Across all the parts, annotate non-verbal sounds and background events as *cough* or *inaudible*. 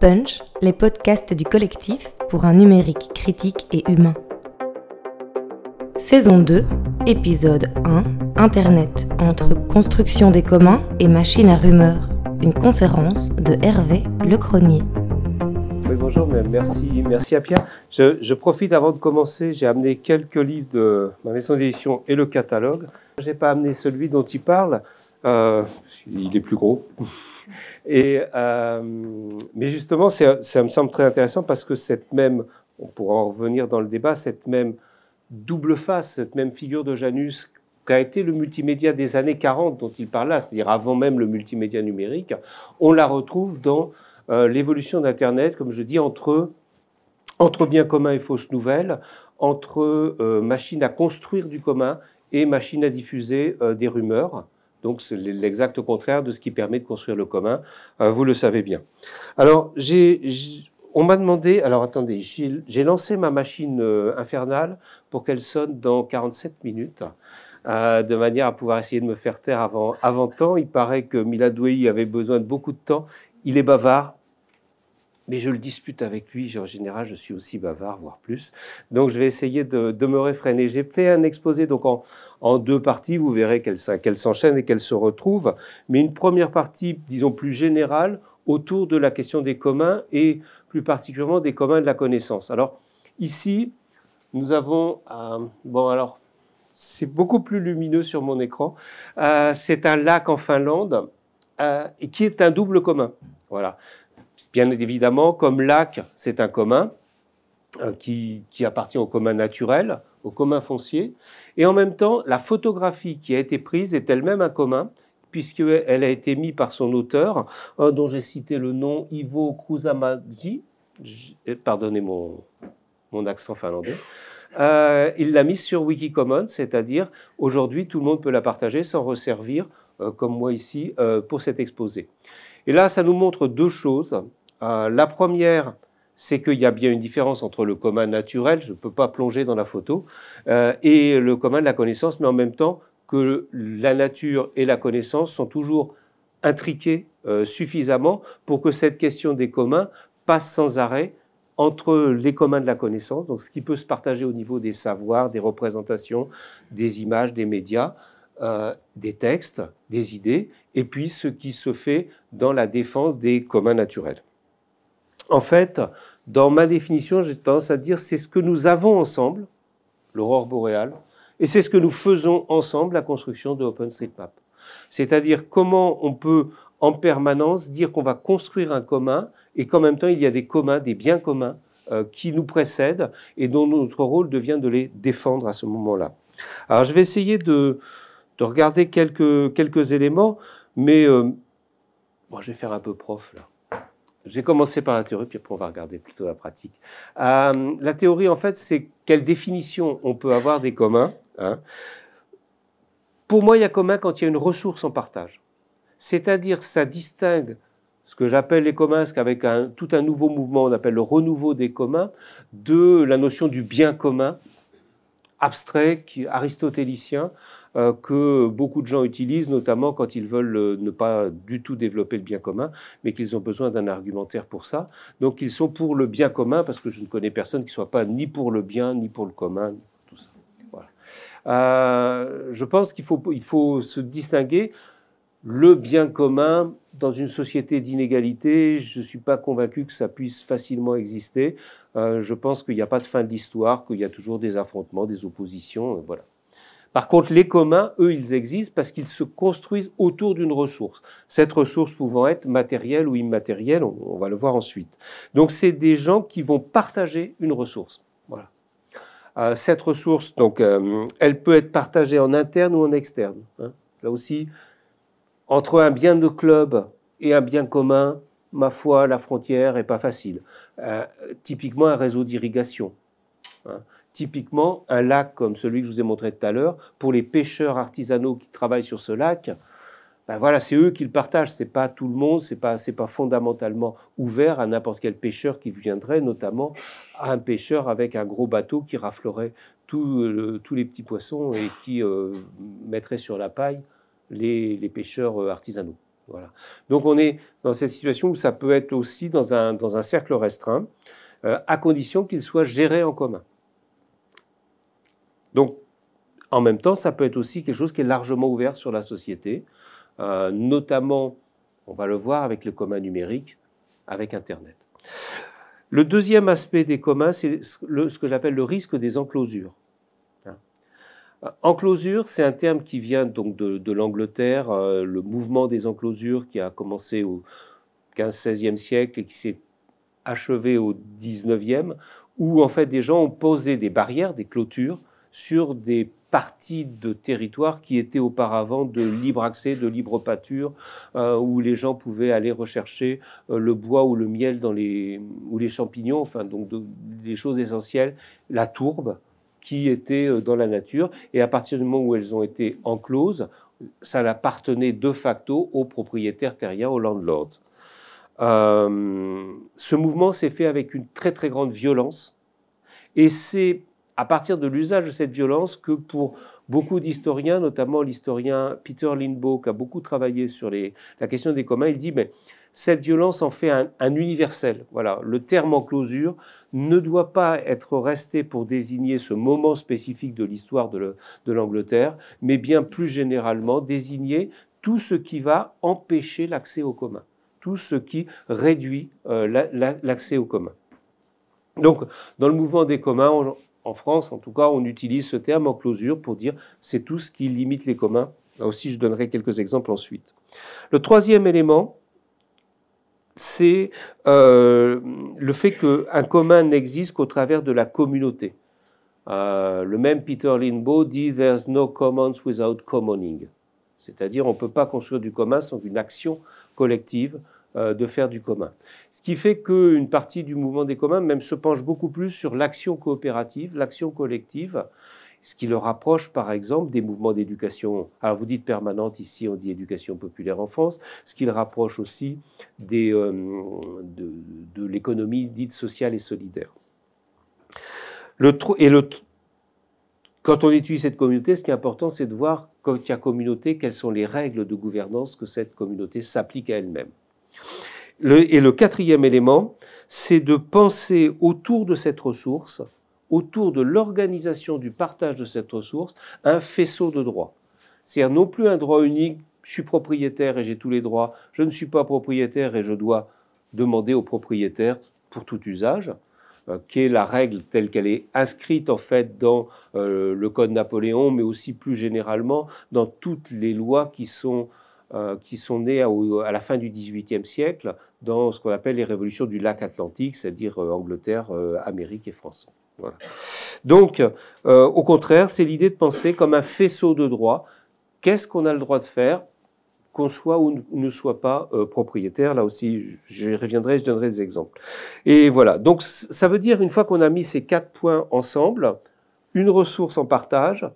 Punch, les podcasts du collectif pour un numérique critique et humain. Saison 2, épisode 1, Internet entre construction des communs et machine à rumeurs. Une conférence de Hervé Lecronier. Oui, bonjour, merci, merci à Pierre. Je, profite avant de commencer, j'ai amené quelques livres de ma maison d'édition et le catalogue. Je n'ai pas amené celui dont il parle, euh, il est plus gros. Et, euh, mais justement, ça me semble très intéressant parce que cette même, on pourra en revenir dans le débat, cette même double face, cette même figure de Janus qu'a été le multimédia des années 40 dont il parle c'est-à-dire avant même le multimédia numérique, on la retrouve dans euh, l'évolution d'Internet, comme je dis, entre, entre bien commun et fausses nouvelles, entre euh, machines à construire du commun et machines à diffuser des rumeurs. Donc c'est l'exact contraire de ce qui permet de construire le commun, euh, vous le savez bien. Alors on m'a demandé, alors attendez, j'ai lancé ma machine euh, infernale pour qu'elle sonne dans 47 minutes. Euh, de manière à pouvoir essayer de me faire taire avant, temps. Il paraît que Miladouei avait besoin de beaucoup de temps. Il est bavard, mais je le dispute avec lui. En général, je suis aussi bavard, voire plus. Donc, je vais essayer de, de me réfréner. J'ai fait un exposé donc en, en deux parties. Vous verrez qu'elles qu s'enchaînent et qu'elles se retrouvent. Mais une première partie, disons, plus générale, autour de la question des communs et plus particulièrement des communs de la connaissance. Alors, ici, nous avons... Euh, bon, alors, c'est beaucoup plus lumineux sur mon écran. Euh, c'est un lac en Finlande euh, qui est un double commun. Voilà. Bien évidemment, comme lac, c'est un commun euh, qui, appartient au commun naturel, au commun foncier. Et en même temps, la photographie qui a été prise est elle-même un commun, puisqu'elle a été mise par son auteur, dont j'ai cité le nom, Ivo Kruzamaji. Euh, pardonnez mon, mon accent finlandais. Euh, il l'a mise sur Wikicommons, c'est-à-dire aujourd'hui tout le monde peut la partager sans resservir, euh, comme moi ici, pour cet exposé. Et là, ça nous montre deux choses. la première, c'est qu'il y a bien une différence entre le commun naturel, je ne peux pas plonger dans la photo, euh, et le commun de la connaissance, mais en même temps que la nature et la connaissance sont toujours intriqués euh, suffisamment pour que cette question des communs passe sans arrêt entre les communs de la connaissance, donc ce qui peut se partager au niveau des savoirs, des représentations, des images, des médias, euh, des textes, des idées, et puis ce qui se fait dans la défense des communs naturels. En fait, dans ma définition, j'ai tendance à dire c'est ce que nous avons ensemble, l'aurore boréale, et c'est ce que nous faisons ensemble, la construction de OpenStreetMap. C'est-à-dire comment on peut en permanence dire qu'on va construire un commun et qu'en même temps il y a des communs, des biens communs euh, qui nous précèdent et dont notre rôle devient de les défendre à ce moment-là. Alors je vais essayer de, de regarder quelques, éléments, mais euh, je vais faire un peu prof là. J'ai commencé par la théorie, puis après on va regarder plutôt la pratique. Euh, la théorie, en fait, c'est quelle définition on peut avoir des communs. Hein. Pour moi, il y a commun quand il y a une ressource en partage. C'est-à-dire, ça distingue ce que j'appelle les communs, ce qu'avec tout un nouveau mouvement, on appelle le renouveau des communs, de la notion du bien commun, abstrait, aristotélicien, euh, que beaucoup de gens utilisent, notamment quand ils veulent euh, ne pas du tout développer le bien commun, mais qu'ils ont besoin d'un argumentaire pour ça. Donc ils sont pour le bien commun, parce que je ne connais personne qui soit pas ni pour le bien, ni pour le commun, tout ça. Voilà. Euh, je pense qu'il faut, il faut se distinguer le bien commun dans une société d'inégalité, je ne suis pas convaincu que ça puisse facilement exister. Je pense qu'il n'y a pas de fin de l'histoire, qu'il y a toujours des affrontements, des oppositions, voilà. Par contre, les communs, eux, ils existent parce qu'ils se construisent autour d'une ressource. Cette ressource pouvant être matérielle ou immatérielle, on, va le voir ensuite. Donc, c'est des gens qui vont partager une ressource. Voilà. Euh, cette ressource, donc, euh, elle peut être partagée en interne ou en externe. Hein. Là aussi, entre un bien de club et un bien commun, ma foi, la frontière est pas facile. Euh, typiquement, un réseau d'irrigation. Hein typiquement un lac comme celui que je vous ai montré tout à l'heure, pour les pêcheurs artisanaux qui travaillent sur ce lac, ben voilà, c'est eux qui le partagent, c'est pas tout le monde, c'est pas pas fondamentalement ouvert à n'importe quel pêcheur qui viendrait, notamment à un pêcheur avec un gros bateau qui raflerait tous les petits poissons et qui euh, mettrait sur la paille les, les pêcheurs euh, artisanaux. Voilà. Donc on est dans cette situation où ça peut être aussi dans un, dans un cercle restreint, euh, à condition qu'il soit géré en commun. Donc en même temps, ça peut être aussi quelque chose qui est largement ouvert sur la société, euh, notamment, on va le voir avec le commun numérique, avec Internet. Le deuxième aspect des communs, c'est ce que j'appelle le risque des enclosures. Hein. Enclosure, c'est un terme qui vient donc de, l'Angleterre, euh, le mouvement des enclosures qui a commencé au 15-16e siècle et qui s'est achevé au 19e, où en fait des gens ont posé des barrières, des clôtures sur des parties de territoire qui étaient auparavant de libre accès, de libre pâture, euh, où les gens pouvaient aller rechercher euh, le bois ou le miel dans les, ou les champignons, enfin donc des choses essentielles, la tourbe qui était euh, dans la nature, et à partir du moment où elles ont été encloses, ça appartenait de facto aux propriétaires terriens, aux landlords. ce mouvement s'est fait avec une très très grande violence, et c'est à partir de l'usage de cette violence que pour beaucoup d'historiens, notamment l'historien Peter Lindbaugh, qui a beaucoup travaillé sur la question des communs, il dit mais cette violence en fait un, universel. Voilà, le terme enclosure ne doit pas être resté pour désigner ce moment spécifique de l'histoire de l'Angleterre, mais bien plus généralement désigner tout ce qui va empêcher l'accès au commun, tout ce qui réduit euh, l'accès au commun. Donc, dans le mouvement des communs, en France, en tout cas, on utilise ce terme en closure pour dire c'est tout ce qui limite les communs. Là aussi, je donnerai quelques exemples ensuite. Le troisième élément, c'est euh, le fait qu'un commun n'existe qu'au travers de la communauté. Euh, le même Peter Lindbaugh dit There's no commons without commoning. C'est-à-dire, on ne peut pas construire du commun sans une action collective de faire du commun. Ce qui fait qu'une partie du mouvement des communs même se penche beaucoup plus sur l'action coopérative, l'action collective, ce qui le rapproche par exemple des mouvements d'éducation. Alors vous dites permanente ici, on dit éducation populaire en France, ce qui le rapproche aussi euh, de, l'économie dite sociale et solidaire. Le, et le, quand on étudie cette communauté, ce qui est important, c'est de voir, quand il y a communauté, quelles sont les règles de gouvernance que cette communauté s'applique à elle-même et le quatrième élément, c'est de penser autour de cette ressource, autour de l'organisation du partage de cette ressource, un faisceau de droits. C'est-à-dire non plus un droit unique, je suis propriétaire et j'ai tous les droits, je ne suis pas propriétaire et je dois demander au propriétaire pour tout usage, euh, qui est la règle telle qu'elle est inscrite en fait dans euh, le Code Napoléon, mais aussi plus généralement dans toutes les lois qui sont qui sont nés à, la fin du XVIIIe siècle dans ce qu'on appelle les révolutions du lac Atlantique, c'est-à-dire euh, Angleterre, euh, Amérique et France. Donc, au contraire, c'est l'idée de penser comme un faisceau de droit. Qu'est-ce qu'on a le droit de faire qu'on soit ou ne soit pas propriétaire? Là aussi, je reviendrai, je donnerai des exemples. Et voilà. Donc, ça veut dire, une fois qu'on a mis ces quatre points ensemble, une ressource en partage,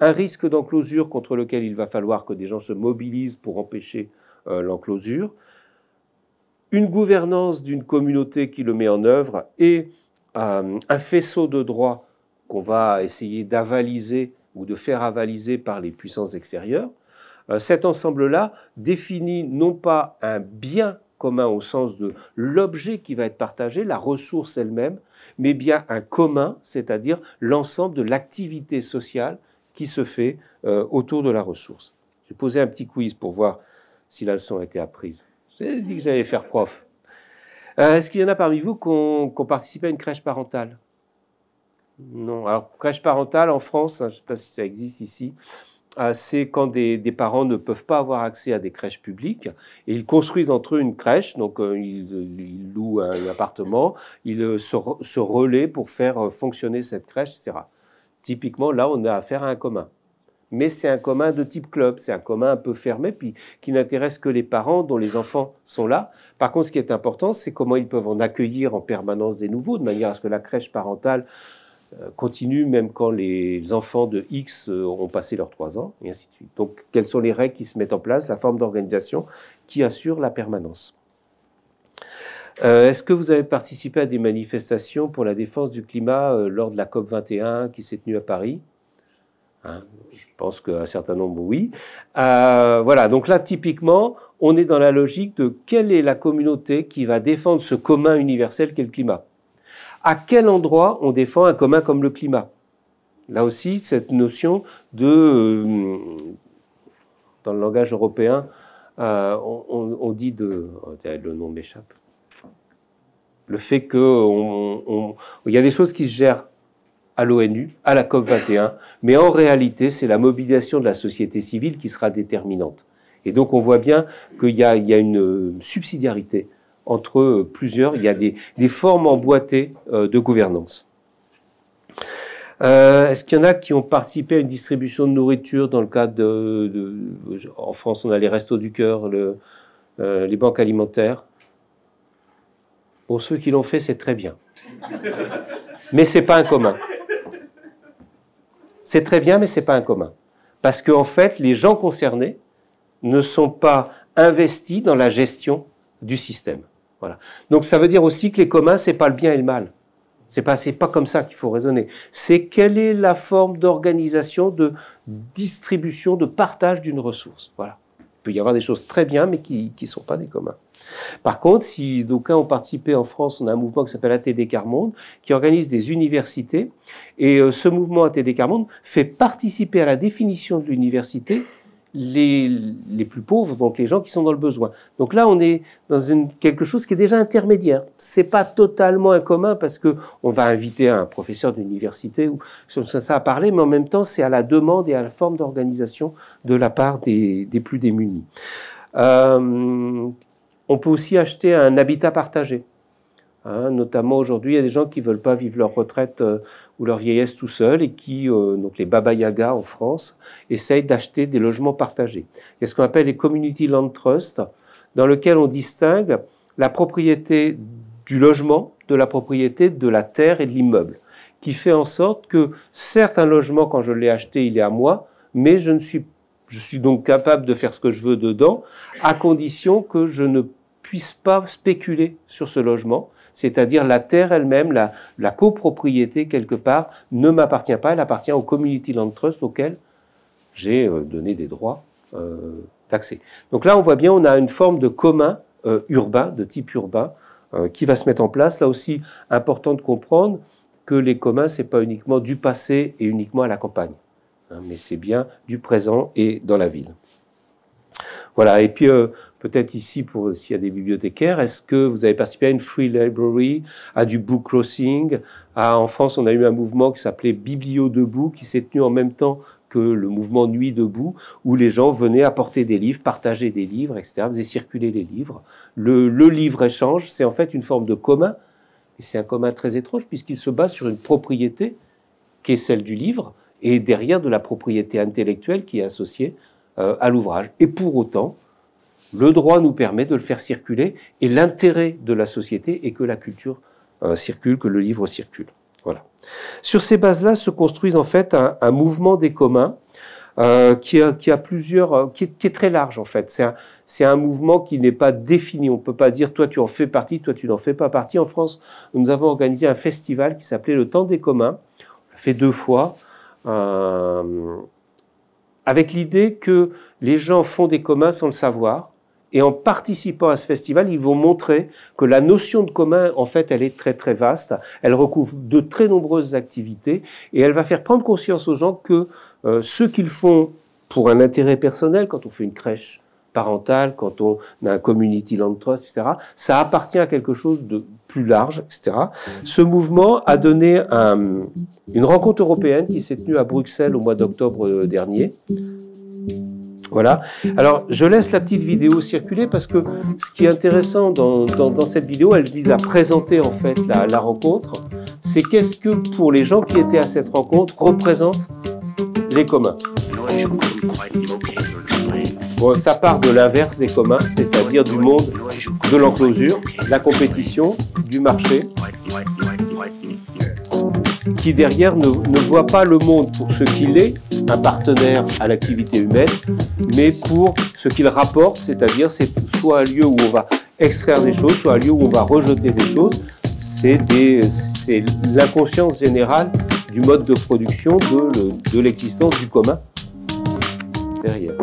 un risque d'enclosure contre lequel il va falloir que des gens se mobilisent pour empêcher euh, l'enclosure, une gouvernance d'une communauté qui le met en œuvre et euh, un faisceau de droits qu'on va essayer d'avaliser ou de faire avaliser par les puissances extérieures. Euh, cet ensemble-là définit non pas un bien commun au sens de l'objet qui va être partagé, la ressource elle-même, mais bien un commun, c'est-à-dire l'ensemble de l'activité sociale qui se fait euh, autour de la ressource. J'ai posé un petit quiz pour voir si la leçon a été apprise. J'ai dit que j'allais faire prof. Euh, est-ce qu'il y en a parmi vous qui ont, participé à une crèche parentale? Non. Alors, crèche parentale en France, hein, je ne sais pas si ça existe ici, euh, c'est quand des, parents ne peuvent pas avoir accès à des crèches publiques et ils construisent entre eux une crèche, donc ils, louent un, appartement, ils se, se relaient pour faire fonctionner cette crèche, etc. Typiquement, là, on a affaire à un commun. Mais c'est un commun de type club, c'est un commun un peu fermé, puis qui n'intéresse que les parents dont les enfants sont là. Par contre, ce qui est important, c'est comment ils peuvent en accueillir en permanence des nouveaux, de manière à ce que la crèche parentale euh, continue même quand les enfants de X euh, ont passé leurs trois ans, et ainsi de suite. Donc, quelles sont les règles qui se mettent en place, la forme d'organisation qui assure la permanence euh, est-ce que vous avez participé à des manifestations pour la défense du climat euh, lors de la COP 21 qui s'est tenue à Paris? Hein, Je pense qu'un certain nombre, oui. Euh, voilà, donc là, typiquement, on est dans la logique de quelle est la communauté qui va défendre ce commun universel qu'est le climat? À quel endroit on défend un commun comme le climat? Là aussi, cette notion de, dans le langage européen, euh, on, dit de, le nom m'échappe, le fait qu'il y a des choses qui se gèrent à l'ONU, à la COP 21, mais en réalité, c'est la mobilisation de la société civile qui sera déterminante. Et donc, on voit bien qu'il y, a une subsidiarité entre plusieurs, il y a des, formes emboîtées euh, de gouvernance. Euh, est-ce qu'il y en a qui ont participé à une distribution de nourriture dans le cadre de, en France, on a les restos du cœur, euh, les banques alimentaires? Pour ceux qui l'ont fait, c'est très bien. Mais c'est pas un commun. C'est très bien, mais c'est pas un commun. Parce qu'en en fait, les gens concernés ne sont pas investis dans la gestion du système. Voilà. Donc ça veut dire aussi que les communs, c'est pas le bien et le mal. C'est pas, c'est pas comme ça qu'il faut raisonner. C'est quelle est la forme d'organisation, de distribution, de partage d'une ressource. Voilà. Il peut y avoir des choses très bien, mais qui ne sont pas des communs. Par contre, si d'aucuns ont participé en France, on a un mouvement qui s'appelle ATD Carmonde, qui organise des universités. Et euh, ce mouvement ATD Carmonde fait participer à la définition de l'université les, plus pauvres, donc les gens qui sont dans le besoin. Donc là, on est dans quelque chose qui est déjà intermédiaire. C'est pas totalement un commun parce que on va inviter un professeur d'université ou ça à parler, mais en même temps, c'est à la demande et à la forme d'organisation de la part des, des plus démunis. Euh, on peut aussi acheter un habitat partagé. Hein, notamment aujourd'hui, il y a des gens qui veulent pas vivre leur retraite euh, ou leur vieillesse tout seuls et qui, euh, donc les Baba Yaga en France, essayent d'acheter des logements partagés. Il y a ce qu'on appelle les Community Land Trust, dans lequel on distingue la propriété du logement de la propriété de la terre et de l'immeuble, qui fait en sorte que certes un logement, quand je l'ai acheté, il est à moi, mais je ne suis je suis donc capable de faire ce que je veux dedans, à condition que je ne puisse pas spéculer sur ce logement c'est-à-dire la terre elle-même, la, copropriété quelque part, ne m'appartient pas, elle appartient au Community Land Trust auquel j'ai euh, donné des droits euh, d'accès. Donc là, on voit bien, on a une forme de commun euh, urbain, de type urbain, qui va se mettre en place. Là aussi, important de comprendre que les communs, c'est pas uniquement du passé et uniquement à la campagne, hein, mais c'est bien du présent et dans la ville. Voilà. Et puis peut-être ici pour s'il y a des bibliothécaires, est-ce que vous avez participé à une free library, à du book crossing? En France, on a eu un mouvement qui s'appelait Biblio debout, qui s'est tenu en même temps que le mouvement Nuit debout, où les gens venaient apporter des livres, partager des livres, etc., faisaient circuler les livres. Le, livre-échange, c'est en fait une forme de commun, et c'est un commun très étrange puisqu'il se base sur une propriété qui est celle du livre, et derrière de la propriété intellectuelle qui est associée euh, à l'ouvrage. Et pour autant, le droit nous permet de le faire circuler et l'intérêt de la société est que la culture euh, circule, que le livre circule. Voilà. Sur ces bases-là se construisent en fait un, mouvement des communs euh, qui, a, plusieurs, euh, est, très large en fait. C'est un, mouvement qui n'est pas défini. On peut pas dire toi tu en fais partie, toi tu n'en fais pas partie. En France, nous avons organisé un festival qui s'appelait le Temps des communs. On l'a fait deux fois. Avec l'idée que les gens font des communs sans le savoir, et en participant à ce festival, ils vont montrer que la notion de commun, en fait, elle est très très vaste. Elle recouvre de très nombreuses activités et elle va faire prendre conscience aux gens que euh, ce qu'ils font pour un intérêt personnel, quand on fait une crèche parentale, quand on a un community land trust, etc., ça appartient à quelque chose de plus large, etc. Ce mouvement a donné un, une rencontre européenne qui s'est tenue à Bruxelles au mois d'octobre euh, dernier voilà. Alors, je laisse la petite vidéo circuler parce que ce qui est intéressant dans, cette vidéo, elle vise à présenter en fait la, rencontre. C'est qu'est-ce que pour les gens qui étaient à cette rencontre représente les communs. Bon, ça part de l'inverse des communs, c'est-à-dire du monde de l'enclosure, la compétition, du marché, qui derrière ne voit pas le monde pour ce qu'il est, un partenaire à l'activité humaine, mais pour ce qu'il rapporte, c'est-à-dire c'est soit un lieu où on va extraire des choses, soit un lieu où on va rejeter des choses. C'est l'inconscience générale du mode de production, de, l'existence du commun derrière.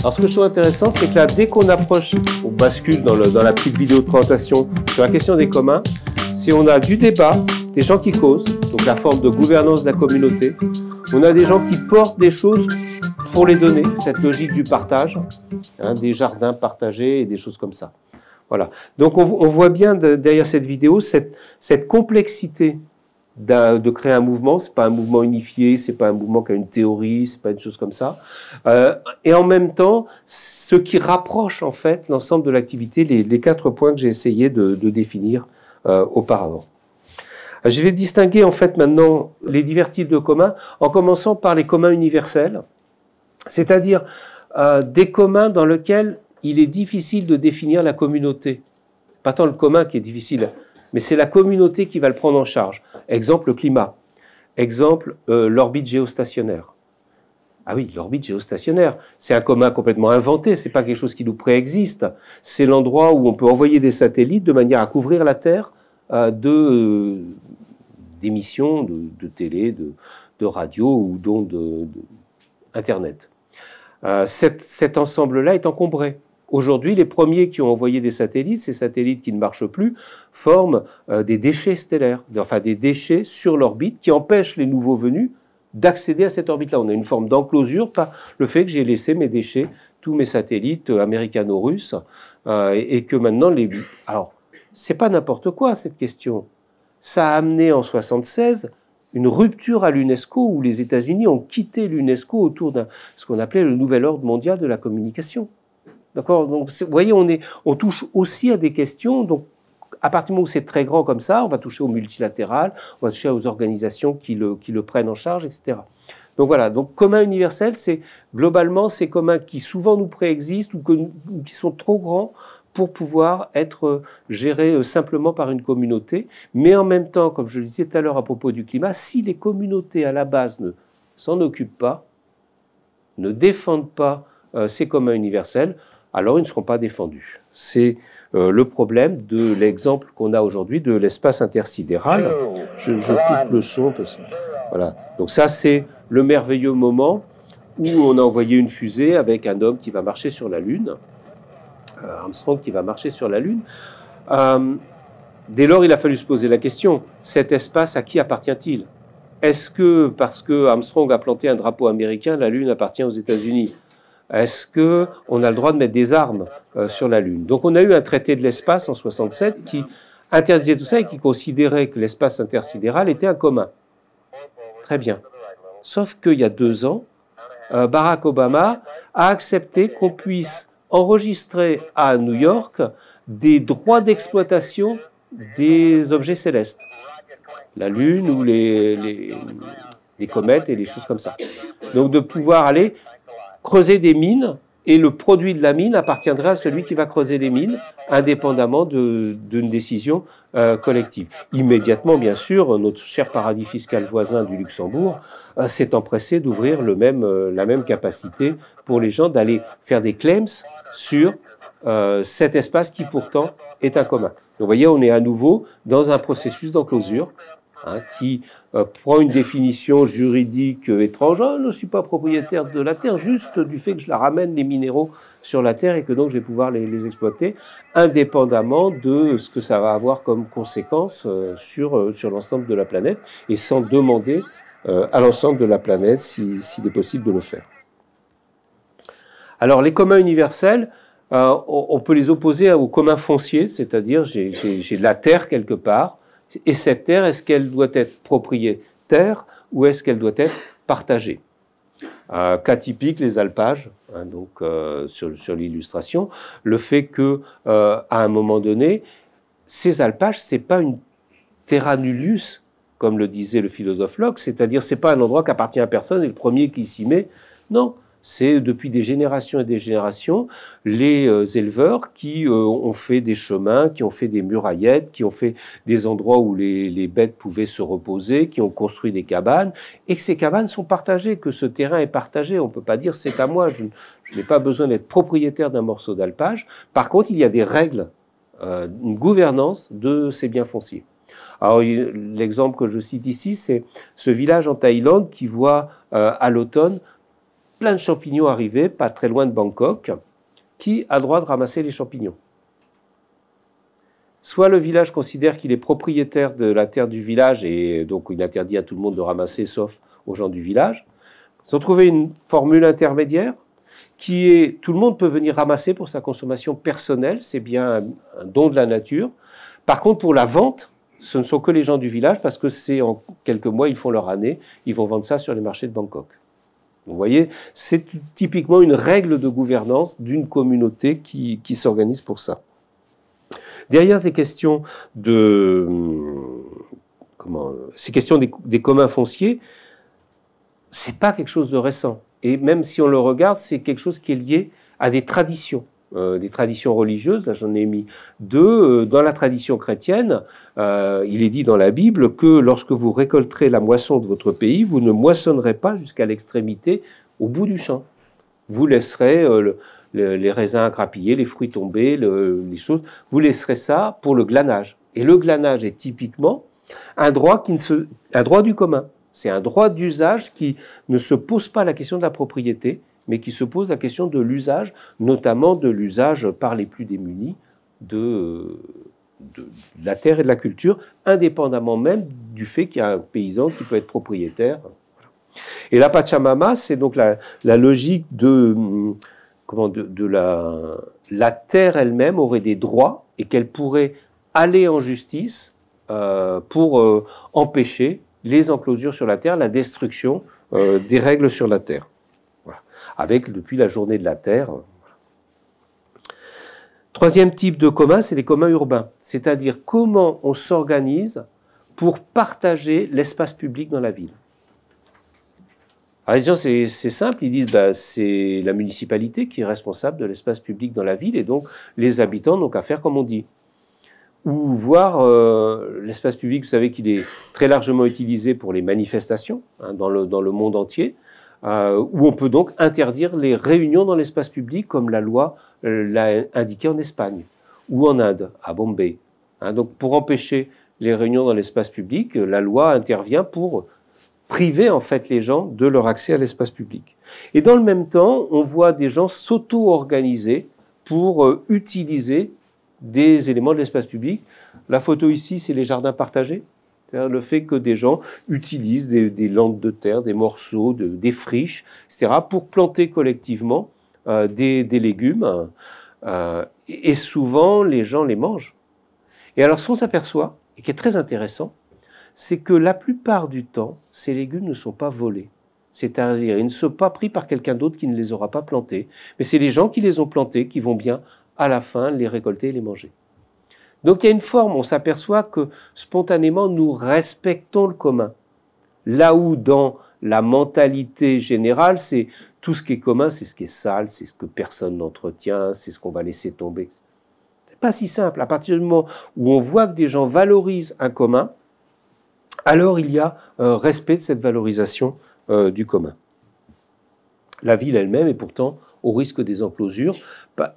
Alors ce que je trouve intéressant, c'est que là, dès qu'on approche, on bascule dans, dans la petite vidéo de présentation sur la question des communs, si on a du débat, des gens qui causent, donc la forme de gouvernance de la communauté, on a des gens qui portent des choses pour les donner, cette logique du partage, hein, des jardins partagés et des choses comme ça. Voilà. Donc on, voit bien derrière cette vidéo cette, cette complexité de créer un mouvement. C'est pas un mouvement unifié, c'est pas un mouvement qui a une théorie, c'est pas une chose comme ça. Euh, et en même temps, ce qui rapproche en fait l'ensemble de l'activité, les, quatre points que j'ai essayé de, définir euh, auparavant. Je vais distinguer en fait maintenant les divers types de communs, en commençant par les communs universels, c'est-à-dire euh, des communs dans lesquels il est difficile de définir la communauté. Pas tant le commun qui est difficile, mais c'est la communauté qui va le prendre en charge. Exemple, le climat. Exemple, euh, l'orbite géostationnaire. Ah oui, l'orbite géostationnaire, c'est un commun complètement inventé, c'est pas quelque chose qui nous préexiste. C'est l'endroit où on peut envoyer des satellites de manière à couvrir la Terre euh, de euh, d'émissions de, télé, de, radio ou d'ondes de, Internet. cet ensemble-là est encombré. Aujourd'hui, les premiers qui ont envoyé des satellites, ces satellites qui ne marchent plus, forment euh, des déchets stellaires, enfin des déchets sur l'orbite qui empêchent les nouveaux venus d'accéder à cette orbite-là. On a une forme d'enclosure par le fait que j'ai laissé mes déchets, tous mes satellites euh, américano-russes, euh, et, que maintenant les... Alors, c'est pas n'importe quoi cette question. Ça a amené en 76 une rupture à l'UNESCO où les États-Unis ont quitté l'UNESCO autour de ce qu'on appelait le nouvel ordre mondial de la communication. D'accord? Donc, vous voyez, on, touche aussi à des questions. Donc, à partir du moment où c'est très grand comme ça, on va toucher au multilatéral, on va toucher aux organisations qui le, prennent en charge, etc. Donc voilà, donc commun universel, c'est globalement ces communs qui souvent nous préexistent ou, qui sont trop grands pour pouvoir être gérés euh, simplement par une communauté. Mais en même temps, comme je le disais tout à l'heure à propos du climat, si les communautés à la base ne s'en occupent pas, ne défendent pas euh, ces communs universels, alors ils ne seront pas défendus. C'est euh, le problème de l'exemple qu'on a aujourd'hui de l'espace intersidéral. Je, coupe le son parce voilà. Donc ça c'est le merveilleux moment où on a envoyé une fusée avec un homme qui va marcher sur la Lune, euh, Armstrong qui va marcher sur la Lune. Euh, dès lors, il a fallu se poser la question cet espace à qui appartient-il? Est-ce que parce que Armstrong a planté un drapeau américain, la Lune appartient aux États-Unis? Est-ce que on a le droit de mettre des armes euh, sur la Lune? Donc on a eu un traité de l'espace en 67 qui interdisait tout ça et qui considérait que l'espace intersidéral était un commun. Très bien. Sauf qu'il y a deux ans, euh, Barack Obama a accepté qu'on puisse enregistrer à New York des droits d'exploitation des objets célestes, la Lune ou les, les, les, comètes et les choses comme ça. Donc de pouvoir aller creuser des mines et le produit de la mine appartiendrait à celui qui va creuser les mines, indépendamment d'une décision euh, collective. Immédiatement, bien sûr, notre cher paradis fiscal voisin du Luxembourg euh, s'est empressé d'ouvrir même, euh, la même capacité pour les gens d'aller faire des claims sur cet espace qui pourtant est un commun. Donc, vous voyez, on est à nouveau dans un processus d'enclosure hein, qui euh, prend une définition juridique étrange. Je ne suis pas propriétaire de la terre, juste du fait que je la ramène les minéraux sur la terre et que donc je vais pouvoir les, exploiter, indépendamment de ce que ça va avoir comme conséquence euh, sur, euh, sur l'ensemble de la planète et sans demander à l'ensemble de la planète s'il est possible de le faire. Alors les communs universels, on peut les opposer aux communs fonciers, c'est-à-dire j'ai de la terre quelque part, et cette terre, est-ce qu'elle doit être propriétaire ou est-ce qu'elle doit être partagée? Euh, Cas typique, les alpages, hein, donc euh, sur, sur l'illustration, le fait que euh, à un moment donné, ces alpages, c'est pas une terra nullius, comme le disait le philosophe Locke, c'est-à-dire c'est pas un endroit qui appartient à personne et le premier qui s'y met. Non, c'est depuis des générations et des générations les euh, éleveurs qui euh, ont fait des chemins, qui ont fait des muraillettes, qui ont fait des endroits où les, bêtes pouvaient se reposer, qui ont construit des cabanes, et que ces cabanes sont partagées, que ce terrain est partagé. On ne peut pas dire c'est à moi, je, n'ai pas besoin d'être propriétaire d'un morceau d'alpage. Par contre, il y a des règles, euh, une gouvernance de ces biens fonciers. Alors l'exemple que je cite ici, c'est ce village en Thaïlande qui voit à l'automne plein de champignons arrivés, pas très loin de Bangkok. Qui a droit de ramasser les champignons Soit le village considère qu'il est propriétaire de la terre du village et donc il interdit à tout le monde de ramasser sauf aux gens du village. Ils ont trouvé une formule intermédiaire qui est tout le monde peut venir ramasser pour sa consommation personnelle, c'est bien un don de la nature. Par contre, pour la vente, ce ne sont que les gens du village parce que c'est en quelques mois, ils font leur année, ils vont vendre ça sur les marchés de Bangkok. Vous voyez, c'est typiquement une règle de gouvernance d'une communauté qui, s'organise pour ça. Derrière ces questions de comment, ces questions des, des communs fonciers, c'est pas quelque chose de récent. Et même si on le regarde, c'est quelque chose qui est lié à des traditions. Euh, traditions religieuses, j'en ai mis deux. Euh, dans la tradition chrétienne, euh, il est dit dans la Bible que lorsque vous récolterez la moisson de votre pays, vous ne moissonnerez pas jusqu'à l'extrémité au bout du champ. Vous laisserez les raisins grappiller, les fruits tomber, les choses. Vous laisserez ça pour le glanage. Et le glanage est typiquement un droit qui ne se, un droit du commun. C'est un droit d'usage qui ne se pose pas la question de la propriété, mais qui se pose la question de l'usage, notamment de l'usage par les plus démunis de, la terre et de la culture, indépendamment même du fait qu'il y a un paysan qui peut être propriétaire. Et la Pachamama, c'est donc la, logique de, la terre elle-même aurait des droits et qu'elle pourrait aller en justice euh, pour euh, empêcher les enclosures sur la terre, la destruction euh, des règles sur la terre avec depuis la journée de la Terre. Troisième type de commun, c'est les communs urbains, c'est-à-dire comment on s'organise pour partager l'espace public dans la ville. Alors les gens, c'est simple, ils disent bah, c'est la municipalité qui est responsable de l'espace public dans la ville et donc les habitants n'ont qu'à faire comme on dit. Ou voir euh, l'espace public, vous savez qu'il est très largement utilisé pour les manifestations hein, dans, dans le monde entier. Euh, où on peut donc interdire les réunions dans l'espace public comme la loi euh, l'a indiqué en Espagne ou en Inde, à Bombay. Hein, donc pour empêcher les réunions dans l'espace public, euh, la loi intervient pour priver en fait les gens de leur accès à l'espace public. Et dans le même temps, on voit des gens s'auto-organiser pour utiliser des éléments de l'espace public. La photo ici, c'est les jardins partagés. C'est-à-dire le fait que des gens utilisent des, des landes de terre, des morceaux, de, des friches, etc., pour planter collectivement euh, des, légumes. Euh, et souvent, les gens les mangent. Et alors, ce qu'on s'aperçoit, et qui est très intéressant, c'est que la plupart du temps, ces légumes ne sont pas volés. C'est-à-dire, ils ne sont pas pris par quelqu'un d'autre qui ne les aura pas plantés, mais c'est les gens qui les ont plantés qui vont bien, à la fin, les récolter et les manger. Donc il y a une forme, on s'aperçoit que spontanément nous respectons le commun. Là où dans la mentalité générale, c'est tout ce qui est commun, c'est ce qui est sale, c'est ce que personne n'entretient, c'est ce qu'on va laisser tomber. C'est pas si simple. À partir du moment où on voit que des gens valorisent un commun, alors il y a un respect de cette valorisation euh, du commun. La ville elle-même est pourtant au risque des enclosures.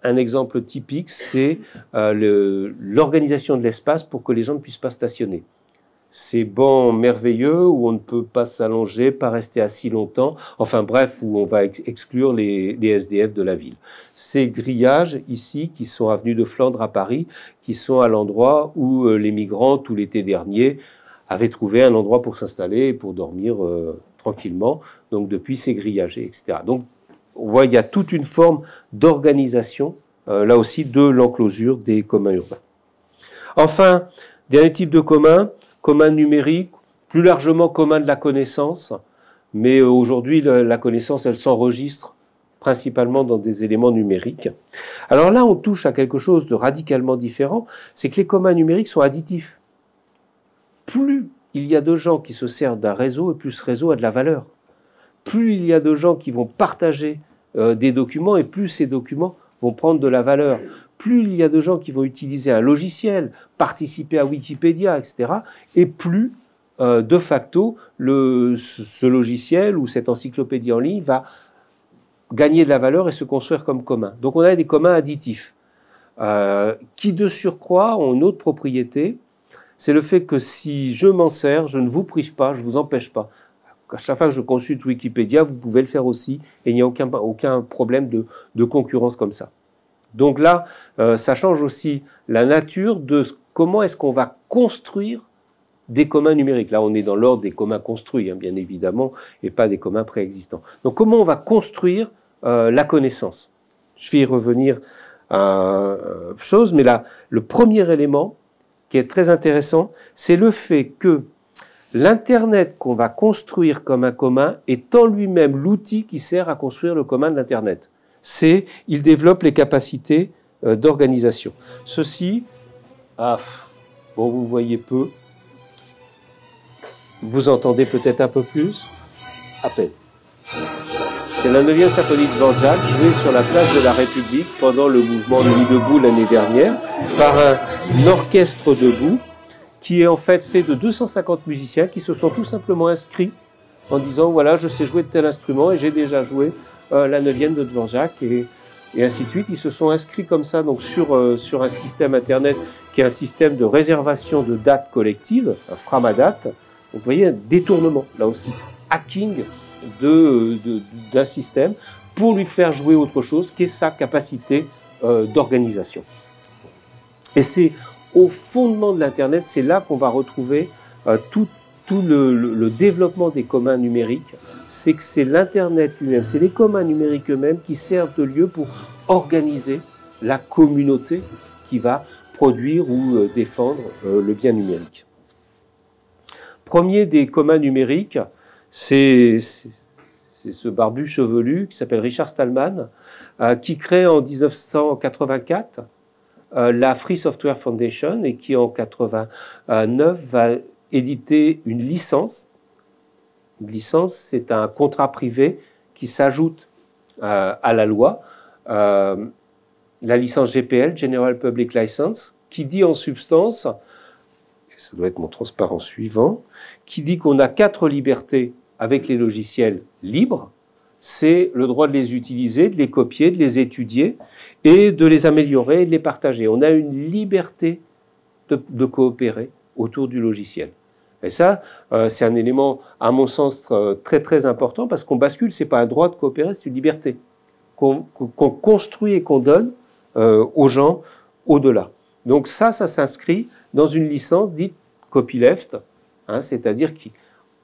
Un exemple typique, c'est euh, l'organisation de l'espace pour que les gens ne puissent pas stationner. Ces bancs merveilleux où on ne peut pas s'allonger, pas rester assis longtemps, enfin bref, où on va exclure les, SDF de la ville. Ces grillages ici, qui sont avenue de Flandre à Paris, qui sont à l'endroit où euh, les migrants, tout l'été dernier, avaient trouvé un endroit pour s'installer et pour dormir euh, tranquillement. Donc depuis, c'est grillagé, etc. Donc on voit qu'il y a toute une forme d'organisation, euh, là aussi, de l'enclosure des communs urbains. Enfin, dernier type de commun, commun numérique, plus largement commun de la connaissance, mais euh, aujourd'hui, la connaissance, elle s'enregistre principalement dans des éléments numériques. Alors là, on touche à quelque chose de radicalement différent, c'est que les communs numériques sont additifs. Plus il y a de gens qui se servent d'un réseau, et plus ce réseau a de la valeur plus il y a de gens qui vont partager euh, des documents et plus ces documents vont prendre de la valeur. Plus il y a de gens qui vont utiliser un logiciel, participer à Wikipédia, etc., et plus, euh, de facto, ce logiciel ou cette encyclopédie en ligne va gagner de la valeur et se construire comme commun. Donc on a des communs additifs, euh, qui de surcroît ont une autre propriété, c'est le fait que si je m'en sers, je ne vous prive pas, je ne vous empêche pas Chaque fois que je consulte Wikipédia, vous pouvez le faire aussi, et il n'y a aucun, problème de, de, concurrence comme ça. Donc là, euh, ça change aussi la nature de comment est-ce qu'on va construire des communs numériques. Là, on est dans l'ordre des communs construits, hein, bien évidemment, et pas des communs préexistants. Donc, comment on va construire euh, la connaissance? Je vais y revenir à euh, chose, mais là, le premier élément qui est très intéressant, c'est le fait que l'Internet qu'on va construire comme un commun est en lui-même l'outil qui sert à construire le commun de l'Internet. C'est, il développe les capacités euh, d'organisation. Ceci, ah, bon, vous voyez peu, vous entendez peut-être un peu plus? À peine. C'est la 9e symphonie de jouée sur la place de la République pendant le mouvement Nuit debout l'année dernière par un orchestre debout qui est en fait fait de 250 musiciens qui se sont tout simplement inscrits en disant voilà je sais jouer de tel instrument et j'ai déjà joué euh, la 9e de Dvorak et, et ainsi de suite. Ils se sont inscrits comme ça donc sur, euh, sur un système internet qui est un système de réservation de dates collectives, un Framadat, vous voyez, un détournement, là aussi, hacking d'un de, système pour lui faire jouer autre chose qui est sa capacité euh, d'organisation. Et c'est au fondement de l'Internet, c'est là qu'on va retrouver euh, tout, le, développement des communs numériques. C'est que c'est l'Internet lui-même, c'est les communs numériques eux-mêmes qui servent de lieu pour organiser la communauté qui va produire ou euh, défendre le bien numérique premier des communs numériques, c'est ce barbu chevelu qui s'appelle Richard Stallman, euh, qui crée en 1984 euh, la Free Software Foundation et qui en 89 va éditer une licence. Une licence, c'est un contrat privé qui s'ajoute euh, à la loi. la licence GPL, General Public License, qui dit en substance ça doit être mon transparent suivant, qui dit qu'on a quatre libertés avec les logiciels libres. C'est le droit de les utiliser, de les copier, de les étudier et de les améliorer et de les partager. On a une liberté de, coopérer autour du logiciel. Et ça, euh, c'est un élément, à mon sens, très très important parce qu'on bascule. C'est pas un droit de coopérer, c'est une liberté qu'on construit et qu'on donne euh, aux gens au-delà. Donc ça, ça s'inscrit dans une licence dite copyleft, hein, c'est-à-dire qui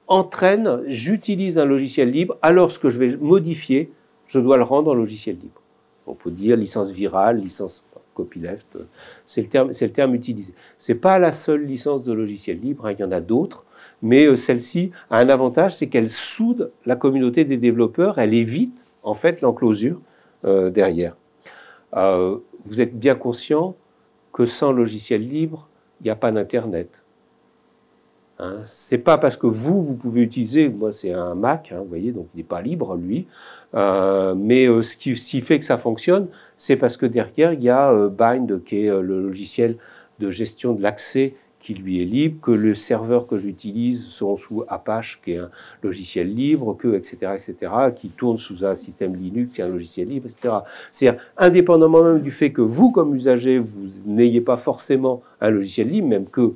entraîne, j'utilise un logiciel libre, alors ce que je vais modifier, je dois le rendre en logiciel libre. On peut dire licence virale, licence copyleft, c'est le terme, c'est le terme utilisé. C'est pas la seule licence de logiciel libre, hein, il y en a d'autres, mais euh, celle-ci a un avantage, c'est qu'elle soude la communauté des développeurs, elle évite en fait l'enclosure euh, derrière. Euh, vous êtes bien conscient que sans logiciel libre, il n'y a pas d'Internet. Hein, c'est pas parce que vous, vous pouvez utiliser, moi c'est un Mac, hein, vous voyez, donc il n'est pas libre lui, euh, mais euh, ce, qui, fait que ça fonctionne, c'est parce que derrière il y a euh, Bind qui est le logiciel de gestion de l'accès qui lui est libre, que le serveur que j'utilise sont sous Apache qui est un logiciel libre, que etc etc qui tourne sous un système Linux qui est un logiciel libre, etc. C'est-à-dire indépendamment même du fait que vous comme usager vous n'ayez pas forcément un logiciel libre, même que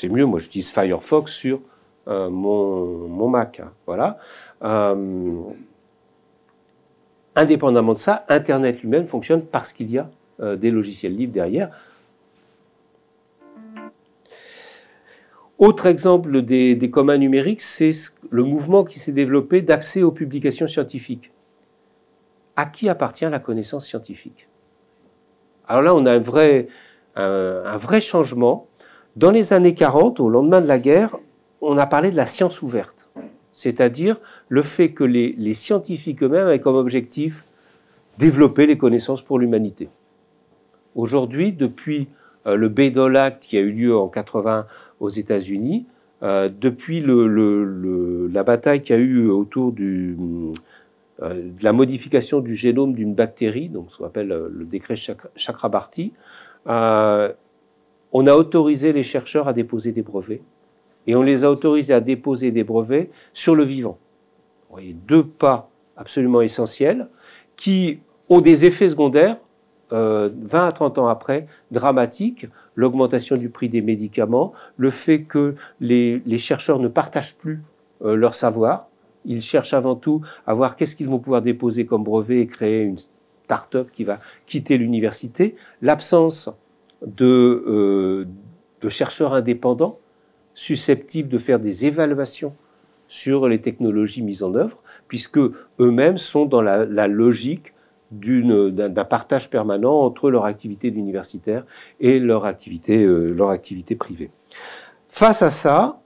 c'est mieux, moi j'utilise Firefox sur euh, mon, Mac. Hein, voilà. Euh, indépendamment de ça, Internet lui-même fonctionne parce qu'il y a euh, des logiciels libres derrière. Autre exemple des, communs numériques, c'est le mouvement qui s'est développé d'accès aux publications scientifiques. À qui appartient la connaissance scientifique? Alors là, on a un vrai changement dans les années 40, au lendemain de la guerre, on a parlé de la science ouverte, c'est-à-dire le fait que les, scientifiques eux-mêmes avaient comme objectif développer les connaissances pour l'humanité. Aujourd'hui, depuis euh, le Bayh-Dole Act qui a eu lieu en 80 aux États-Unis, euh, depuis la bataille qui a eu autour euh, de la modification du génome d'une bactérie, donc ce qu'on appelle le décret Chakrabarti, on a autorisé les chercheurs à déposer des brevets, et on les a autorisés à déposer des brevets sur le vivant. Vous voyez, deux pas absolument essentiels qui ont des effets secondaires, 20 euh, à 30 ans après, dramatiques, l'augmentation du prix des médicaments, le fait que les, chercheurs ne partagent plus leur savoir. Ils cherchent avant tout à voir qu'est-ce qu'ils vont pouvoir déposer comme brevet et créer une start-up qui va quitter l'université. L'absence de, de chercheurs indépendants susceptibles de faire des évaluations sur les technologies mises en œuvre, puisque eux-mêmes sont dans la, logique d'un partage permanent entre leur activité universitaire et leur activité, euh, leur activité privée. Face à ça,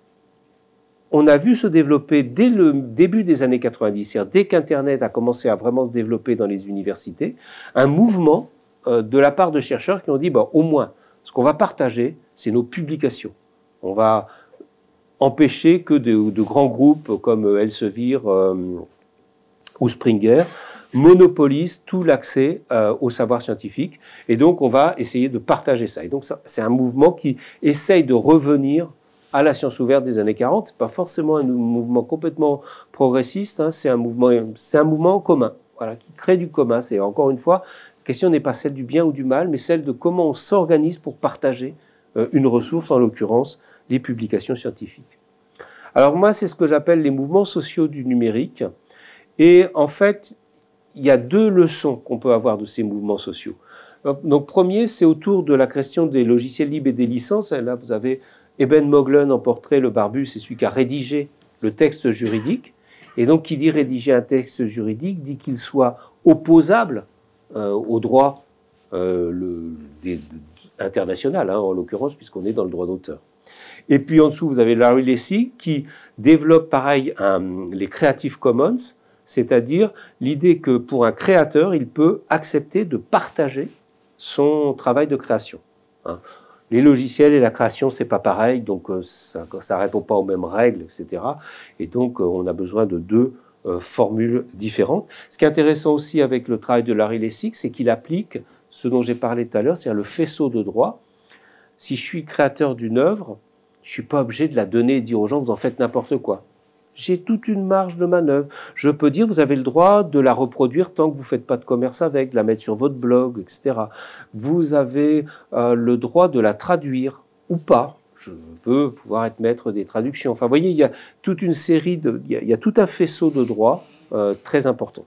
on a vu se développer dès le début des années 90, dès qu'Internet a commencé à vraiment se développer dans les universités, un mouvement euh, de la part de chercheurs qui ont dit, au moins, ce qu'on va partager, c'est nos publications. On va empêcher que de, grands groupes comme Elsevier euh, ou Springer monopolisent tout l'accès euh, au savoir scientifique. Et donc, on va essayer de partager ça. Et donc, c'est un mouvement qui essaye de revenir à la science ouverte des années 40. C'est pas forcément un mouvement complètement progressiste. Hein. c'est un mouvement, c'est un mouvement commun, voilà, qui crée du commun. C'est encore une fois, la question n'est pas celle du bien ou du mal, mais celle de comment on s'organise pour partager euh, une ressource, en l'occurrence les publications scientifiques. Alors moi, c'est ce que j'appelle les mouvements sociaux du numérique. Et en fait, il y a deux leçons qu'on peut avoir de ces mouvements sociaux. Donc, premier, c'est autour de la question des logiciels libres et des licences. Là, vous avez Eben Moglen en portrait, le barbu, c'est celui qui a rédigé le texte juridique. Et donc, qui dit rédiger un texte juridique dit qu'il soit opposable au droit euh, international, hein, en l'occurrence, puisqu'on est dans le droit d'auteur. Et puis en dessous, vous avez Larry Lessig qui développe pareil les Creative Commons, c'est-à-dire l'idée que pour un créateur, il peut accepter de partager son travail de création. Hein. Les logiciels et la création, c'est pas pareil, donc euh, ça, ça répond pas aux mêmes règles, etc. Et donc euh, on a besoin de deux euh, formules différentes. Ce qui est intéressant aussi avec le travail de Larry Lessig, c'est qu'il applique ce dont j'ai parlé tout à l'heure, c'est-à-dire le faisceau de droit. Si je suis créateur d'une œuvre, je suis pas obligé de la donner et de dire aux gens, vous en faites n'importe quoi. J'ai toute une marge de manœuvre. Je peux dire, vous avez le droit de la reproduire tant que vous faites pas de commerce avec, de la mettre sur votre blog, etc. Vous avez euh, le droit de la traduire ou pas. Je veux pouvoir être maître des traductions. Enfin, vous voyez, il y a toute une série de, il y a, tout un faisceau de droits euh, très important.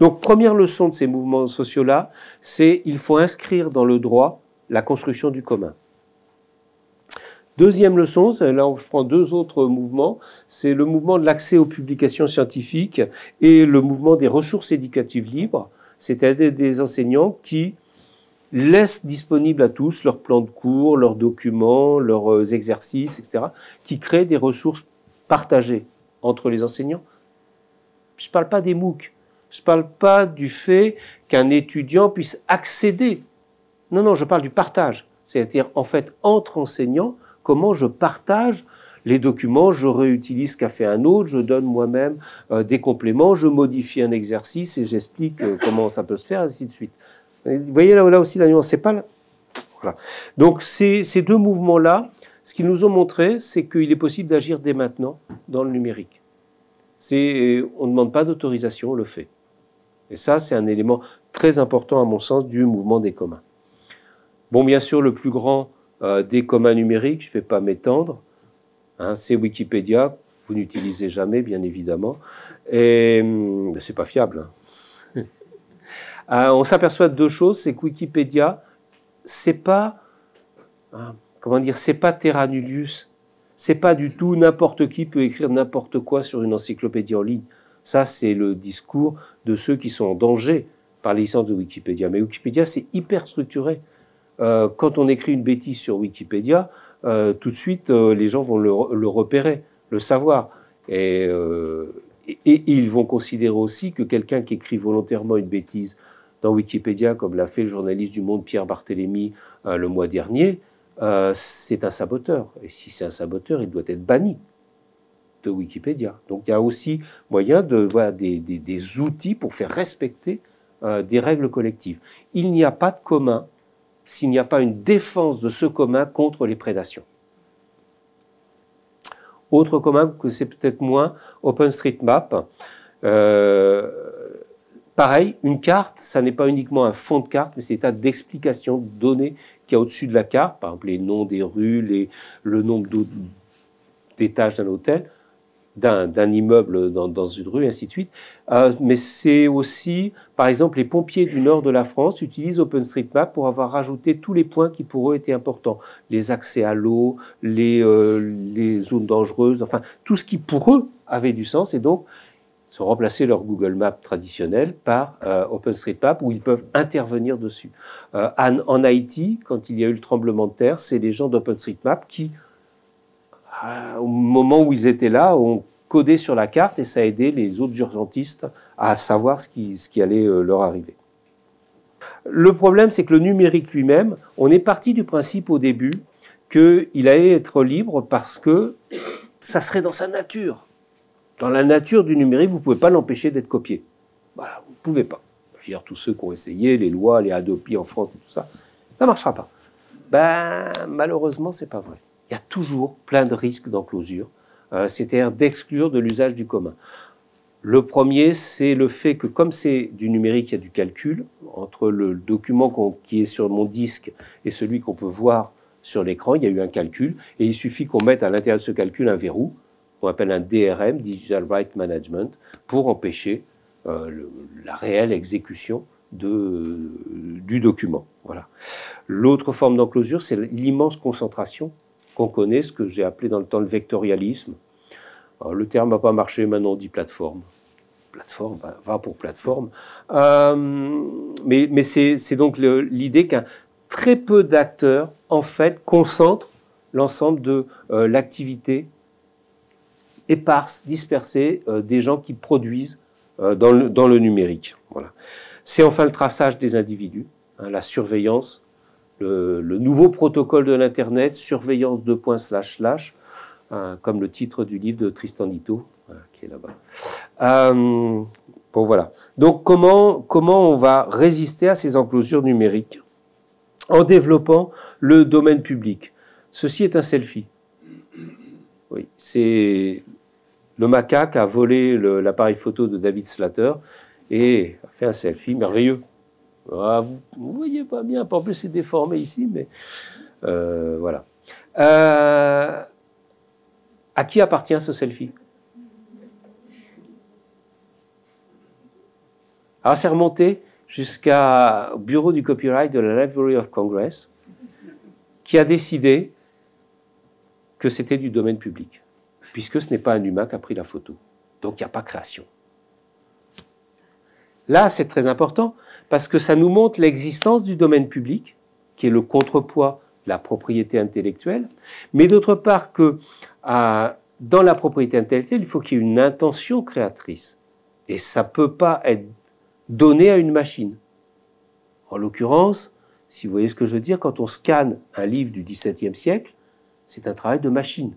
Donc, première leçon de ces mouvements sociaux-là, c'est il faut inscrire dans le droit la construction du commun. Deuxième leçon, là je prends deux autres mouvements, c'est le mouvement de l'accès aux publications scientifiques et le mouvement des ressources éducatives libres, c'est-à-dire des enseignants qui laissent disponibles à tous leurs plans de cours, leurs documents, leurs euh, exercices, etc., qui créent des ressources partagées entre les enseignants. Je ne parle pas des MOOC, je ne parle pas du fait qu'un étudiant puisse accéder. Non, non, je parle du partage. C'est-à-dire, en fait, entre enseignants, comment je partage les documents, je réutilise ce qu'a fait un autre, je donne moi-même euh, des compléments, je modifie un exercice et j'explique euh, comment ça peut se faire, ainsi de suite. Vous voyez là, aussi la nuance, c'est pas là. Voilà. Donc ces, deux mouvements-là, ce qu'ils nous ont montré, c'est qu'il est possible d'agir dès maintenant dans le numérique. C'est, on ne demande pas d'autorisation, on le fait. Et ça, c'est un élément très important à mon sens du mouvement des communs. Bon, bien sûr, le plus grand euh, des communs numériques, je ne vais pas m'étendre. Hein, c'est Wikipédia, vous n'utilisez jamais, bien évidemment. Et hum, c'est pas fiable. Hein. Euh, on s'aperçoit de deux choses, c'est que Wikipédia, c'est pas, hein, comment dire, c'est pas terra nullius. C'est pas du tout n'importe qui peut écrire n'importe quoi sur une encyclopédie en ligne. Ça, c'est le discours de ceux qui sont en danger par les licences de Wikipédia. Mais Wikipédia, c'est hyper structuré. Euh, quand on écrit une bêtise sur Wikipédia, euh, tout de suite, les gens vont le, repérer, le savoir. Et, ils vont considérer aussi que quelqu'un qui écrit volontairement une bêtise dans Wikipédia, comme l'a fait le journaliste du Monde Pierre Barthélémy le mois dernier, c'est un saboteur. Et si c'est un saboteur, il doit être banni de Wikipédia. Donc il y a aussi moyen de voir des, des, outils pour faire respecter des règles collectives. Il n'y a pas de commun s'il n'y a pas une défense de ce commun contre les prédations. Autre commun que c'est peut-être moins, OpenStreetMap. Euh, pareil, une carte, ça n'est pas uniquement un fond de carte, mais c'est un tas d'explications, de données qu'il y a au-dessus de la carte, par exemple les noms des rues, le nombre d'étages d'un hôtel. d'un immeuble dans, une rue, ainsi de suite. Euh, mais c'est aussi, par exemple, les pompiers du nord de la France utilisent OpenStreetMap pour avoir rajouté tous les points qui pour eux étaient importants. Les accès à l'eau, les, euh, les zones dangereuses, enfin, tout ce qui pour eux avait du sens. Et donc, ils ont remplacé leur Google Maps traditionnel par euh, OpenStreetMap où ils peuvent intervenir dessus. Euh, en, Haïti, quand il y a eu le tremblement de terre, c'est les gens d'OpenStreetMap qui euh, au moment où ils étaient là, ont codé sur la carte et ça a aidé les autres urgentistes à savoir ce qui, ce qui allait euh, leur arriver. Le problème, c'est que le numérique lui-même, on est parti du principe au début qu'il allait être libre parce que ça serait dans sa nature. Dans la nature du numérique, vous ne pouvez pas l'empêcher d'être copié. Voilà, vous ne pouvez pas. D'ailleurs, tous ceux qui ont essayé, les lois, les Adopi en France tout ça, ça ne marchera pas. Ben, malheureusement, c'est pas vrai il y a toujours plein de risques d'enclosure, euh, c'est-à-dire d'exclure de l'usage du commun. Le premier, c'est le fait que comme c'est du numérique, il y a du calcul entre le document qui est sur mon disque et celui qu'on peut voir sur l'écran, il y a eu un calcul, et il suffit qu'on mette à l'intérieur de ce calcul un verrou, appelle un DRM, Digital Right Management, pour empêcher euh, la réelle exécution de, du document. Voilà. L'autre forme d'enclosure, c'est l'immense concentration qu'on connaît, ce que j'ai appelé dans le temps le vectorialisme. le terme n'a pas marché, maintenant on dit plateforme. Plateforme, va pour plateforme. Euh, mais, mais c'est donc l'idée qu'un très peu d'acteurs, en fait, concentrent l'ensemble de euh, l'activité éparse, dispersée euh, des gens qui produisent dans le, dans, le, numérique. Voilà. C'est enfin le traçage des individus, hein, la surveillance le, nouveau protocole de l'Internet, surveillance de points slash slash, euh, comme le titre du livre de Tristan Nito, qui est là-bas. Euh, bon, voilà. Donc, comment, comment on va résister à ces enclosures numériques En développant le domaine public? Ceci est un selfie. Oui, c'est le macaque a volé l'appareil photo de David Slater et a fait un selfie merveilleux. Ah, vous ne voyez pas bien, en plus c'est déformé ici, mais euh, voilà. Euh, à qui appartient ce selfie? Alors c'est remonté jusqu'au bureau du copyright de la Library of Congress, qui a décidé que c'était du domaine public, puisque ce n'est pas un humain qui a pris la photo. Donc il n'y a pas création. Là, c'est très important parce que ça nous montre l'existence du domaine public, qui est le contrepoids de la propriété intellectuelle, mais d'autre part que dans la propriété intellectuelle, il faut qu'il y ait une intention créatrice. Et ça ne peut pas être donné à une machine. En l'occurrence, si vous voyez ce que je veux dire, quand on scanne un livre du XVIIe siècle, c'est un travail de machine.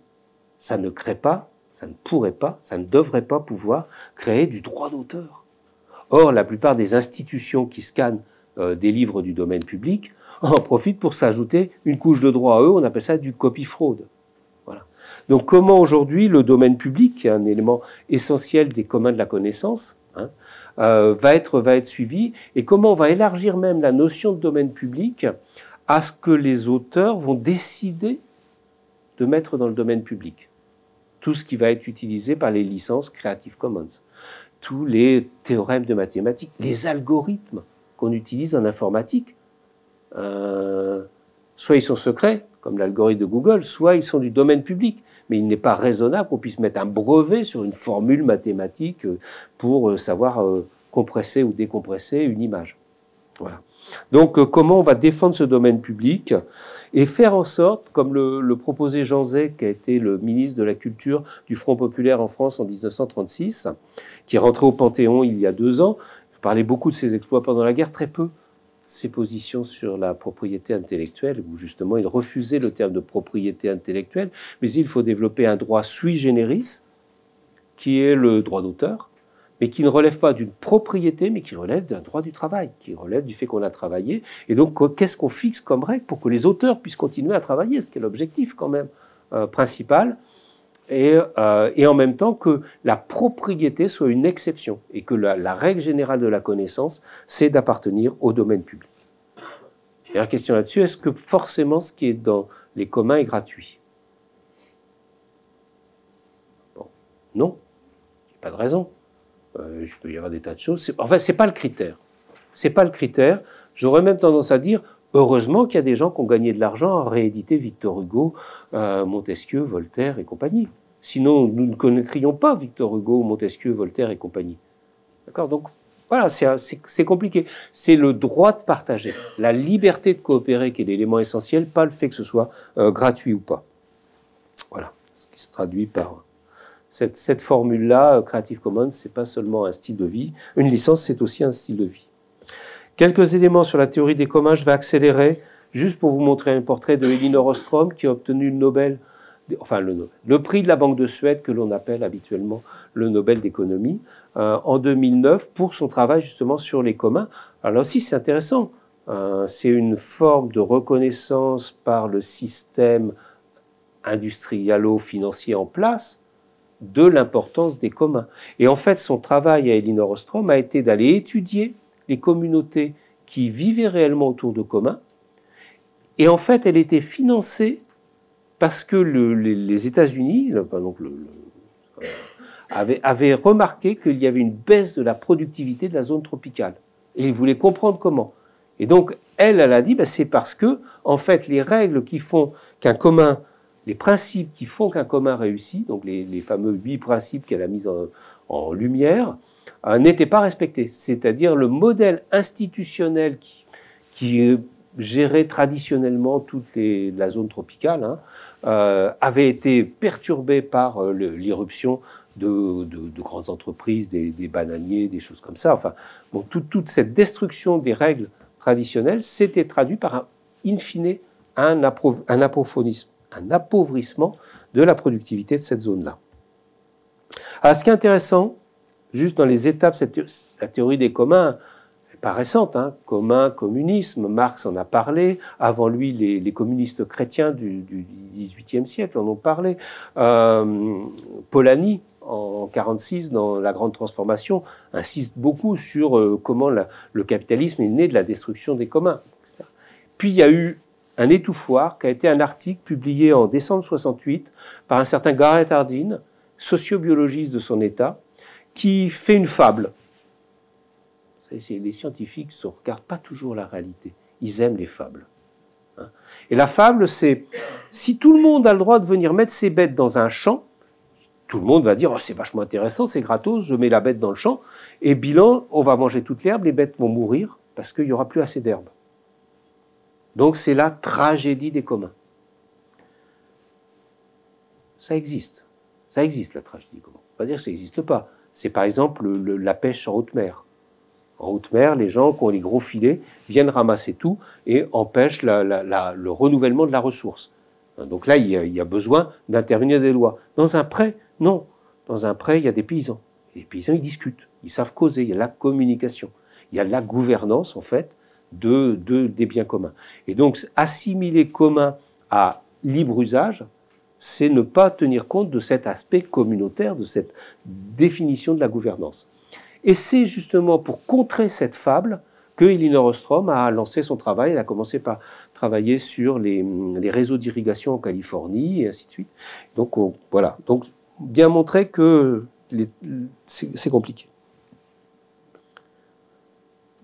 Ça ne crée pas, ça ne pourrait pas, ça ne devrait pas pouvoir créer du droit d'auteur. Or, la plupart des institutions qui scannent euh, des livres du domaine public *laughs* en profitent pour s'ajouter une couche de droit à eux, on appelle ça du copy fraude. Voilà. Donc comment aujourd'hui le domaine public, qui est un élément essentiel des communs de la connaissance, hein, euh, va, être, va être suivi, et comment on va élargir même la notion de domaine public à ce que les auteurs vont décider de mettre dans le domaine public. Tout ce qui va être utilisé par les licences Creative Commons tous les théorèmes de mathématiques, les algorithmes qu'on utilise en informatique. Euh, soit ils sont secrets, comme l'algorithme de Google, soit ils sont du domaine public. Mais il n'est pas raisonnable qu'on puisse mettre un brevet sur une formule mathématique euh, pour euh, savoir compresser ou décompresser une image. Voilà. Donc comment on va défendre ce domaine public et faire en sorte, comme le, proposait Jean Zay, qui a été le ministre de la Culture du Front populaire en France en 1936, qui est rentré au Panthéon il y a deux ans, parlait beaucoup de ses exploits pendant la guerre, très peu ses positions sur la propriété intellectuelle, où justement il refusait le terme de propriété intellectuelle, mais il faut développer un droit sui generis, qui est le droit d'auteur, mais qui ne relève pas d'une propriété, mais qui relève d'un droit du travail, qui relève du fait qu'on a travaillé. Et donc, qu'est-ce qu'on fixe comme règle pour que les auteurs puissent continuer à travailler, ce qui est l'objectif quand même euh, principal, et, euh, et, en même temps que la propriété soit une exception, et que la, règle générale de la connaissance, c'est d'appartenir au domaine public. Une question là-dessus, est-ce que forcément ce qui est dans les communs est gratuit? Non, il n'y a pas de raison. Euh, il peut y avoir des tas de choses. Enfin, ce n'est pas le critère. Ce n'est pas le critère. J'aurais même tendance à dire, heureusement qu'il y a des gens qui ont gagné de l'argent à rééditer Victor Hugo, euh, Montesquieu, Voltaire et compagnie. Sinon, nous ne connaîtrions pas Victor Hugo, Montesquieu, Voltaire et compagnie. D'accord? Donc, voilà, c'est compliqué. C'est le droit de partager, la liberté de coopérer qui est l'élément essentiel, pas le fait que ce soit euh, gratuit ou pas. Voilà, ce qui se traduit par cette, formule-là, euh, Creative Commons, c'est pas seulement un style de vie, une licence, c'est aussi un style de vie. Quelques éléments sur la théorie des communs, je vais accélérer, juste pour vous montrer un portrait de Elinor Ostrom, qui a obtenu le prix de la Banque de Suède, que l'on appelle habituellement le Nobel d'économie. Euh, en 2009 pour son travail justement sur les communs. Alors aussi, c'est intéressant. Euh, c'est une forme de reconnaissance par le système industrialo-financier en place de l'importance des communs. Et en fait, son travail à Elinor Ostrom a été d'aller étudier les communautés qui vivaient réellement autour de communs. Et en fait, elle était financée parce que les, États-Unis, donc le, avait, remarqué qu'il y avait une baisse de la productivité de la zone tropicale. Et il voulait comprendre comment. Et donc, elle, elle a dit, ben, c'est parce que, en fait, les règles qui font qu'un commun, les principes qui font qu'un commun réussit, donc les, fameux huit principes qu'elle a mis en, lumière, euh, n'étaient pas respectés. C'est-à-dire le modèle institutionnel qui, qui gérait traditionnellement toute la zone tropicale hein, euh, avait été perturbé par euh, l'irruption de, grandes entreprises, des, bananiers, des choses comme ça. Enfin, toute cette destruction des règles traditionnelles s'était traduite par, un, in fine, un, un, un appauvrissement de la productivité de cette zone-là. Alors, ce qui est intéressant, juste dans les étapes, la théorie des communs, n'est pas récente, hein, commun, communisme, Marx en a parlé, avant lui les, communistes chrétiens du, XVIIIe siècle en ont parlé, euh, Polanyi en 46 dans la grande transformation insiste beaucoup sur euh, comment le capitalisme est né de la destruction des communs. Puis il y a eu un étouffoir qui a été un article publié en décembre 68 par un certain Garrett Hardin, sociobiologiste de son état, qui fait une fable. Les scientifiques ne regardent pas toujours la réalité. Ils aiment les fables. Hein. Et la fable, c'est si tout le monde a le droit de venir mettre ses bêtes dans un champ, tout le monde va dire oh, c'est vachement intéressant, c'est gratos, je mets la bête dans le champ, et bilan, on va manger toute l'herbe, les bêtes vont mourir parce qu'il n'y aura plus assez d'herbe. Donc c'est la tragédie des communs. Ça existe. Ça existe la tragédie des communs. On va dire que ça n'existe pas. C'est par exemple la pêche en haute mer. En haute mer, les gens qui ont les gros filets viennent ramasser tout et empêchent le renouvellement de la ressource. Donc là, il y a, il y a besoin d'intervenir des lois. Dans un prêt, non. Dans un prêt, il y a des paysans. les paysans, ils discutent, ils savent causer, il y a la communication, il y a la gouvernance, en fait, de, des biens communs. Et donc, assimiler commun à libre usage, c'est ne pas tenir compte de cet aspect communautaire, de cette définition de la gouvernance. Et c'est justement pour contrer cette fable que Elinor Ostrom a lancé son travail. Elle a commencé par travailler sur les, réseaux d'irrigation en Californie et ainsi de suite. Donc voilà. Donc bien montrer que c'est compliqué.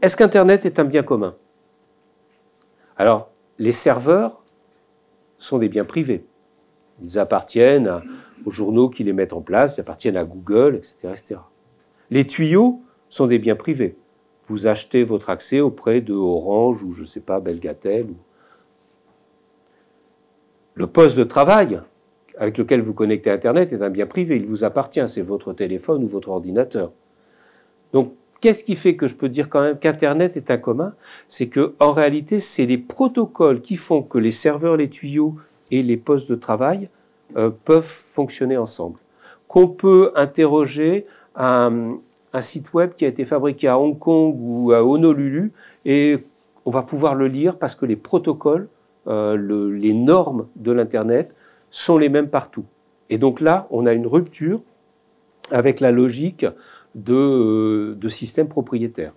Est-ce qu'Internet est un bien commun? Alors, les serveurs sont des biens privés. Ils appartiennent aux journaux qui les mettent en place, ils appartiennent à Google, etc.. Les tuyaux sont des biens privés. Vous achetez votre accès auprès de Orange ou je ne sais pas, Belgatel. Le poste de travail avec lequel vous connectez Internet est un bien privé, il vous appartient, c'est votre téléphone ou votre ordinateur. Donc, qu'est-ce qui fait que je peux dire quand même qu'Internet est un commun? C'est que, en réalité, c'est les protocoles qui font que les serveurs, les tuyaux et les postes de travail euh, peuvent fonctionner ensemble. Qu'on peut interroger un, site web qui a été fabriqué à Hong Kong ou à Honolulu et on va pouvoir le lire parce que les protocoles, euh, le, les normes de l'Internet sont les mêmes partout. Et donc là, on a une rupture avec la logique de, euh, de système propriétaire.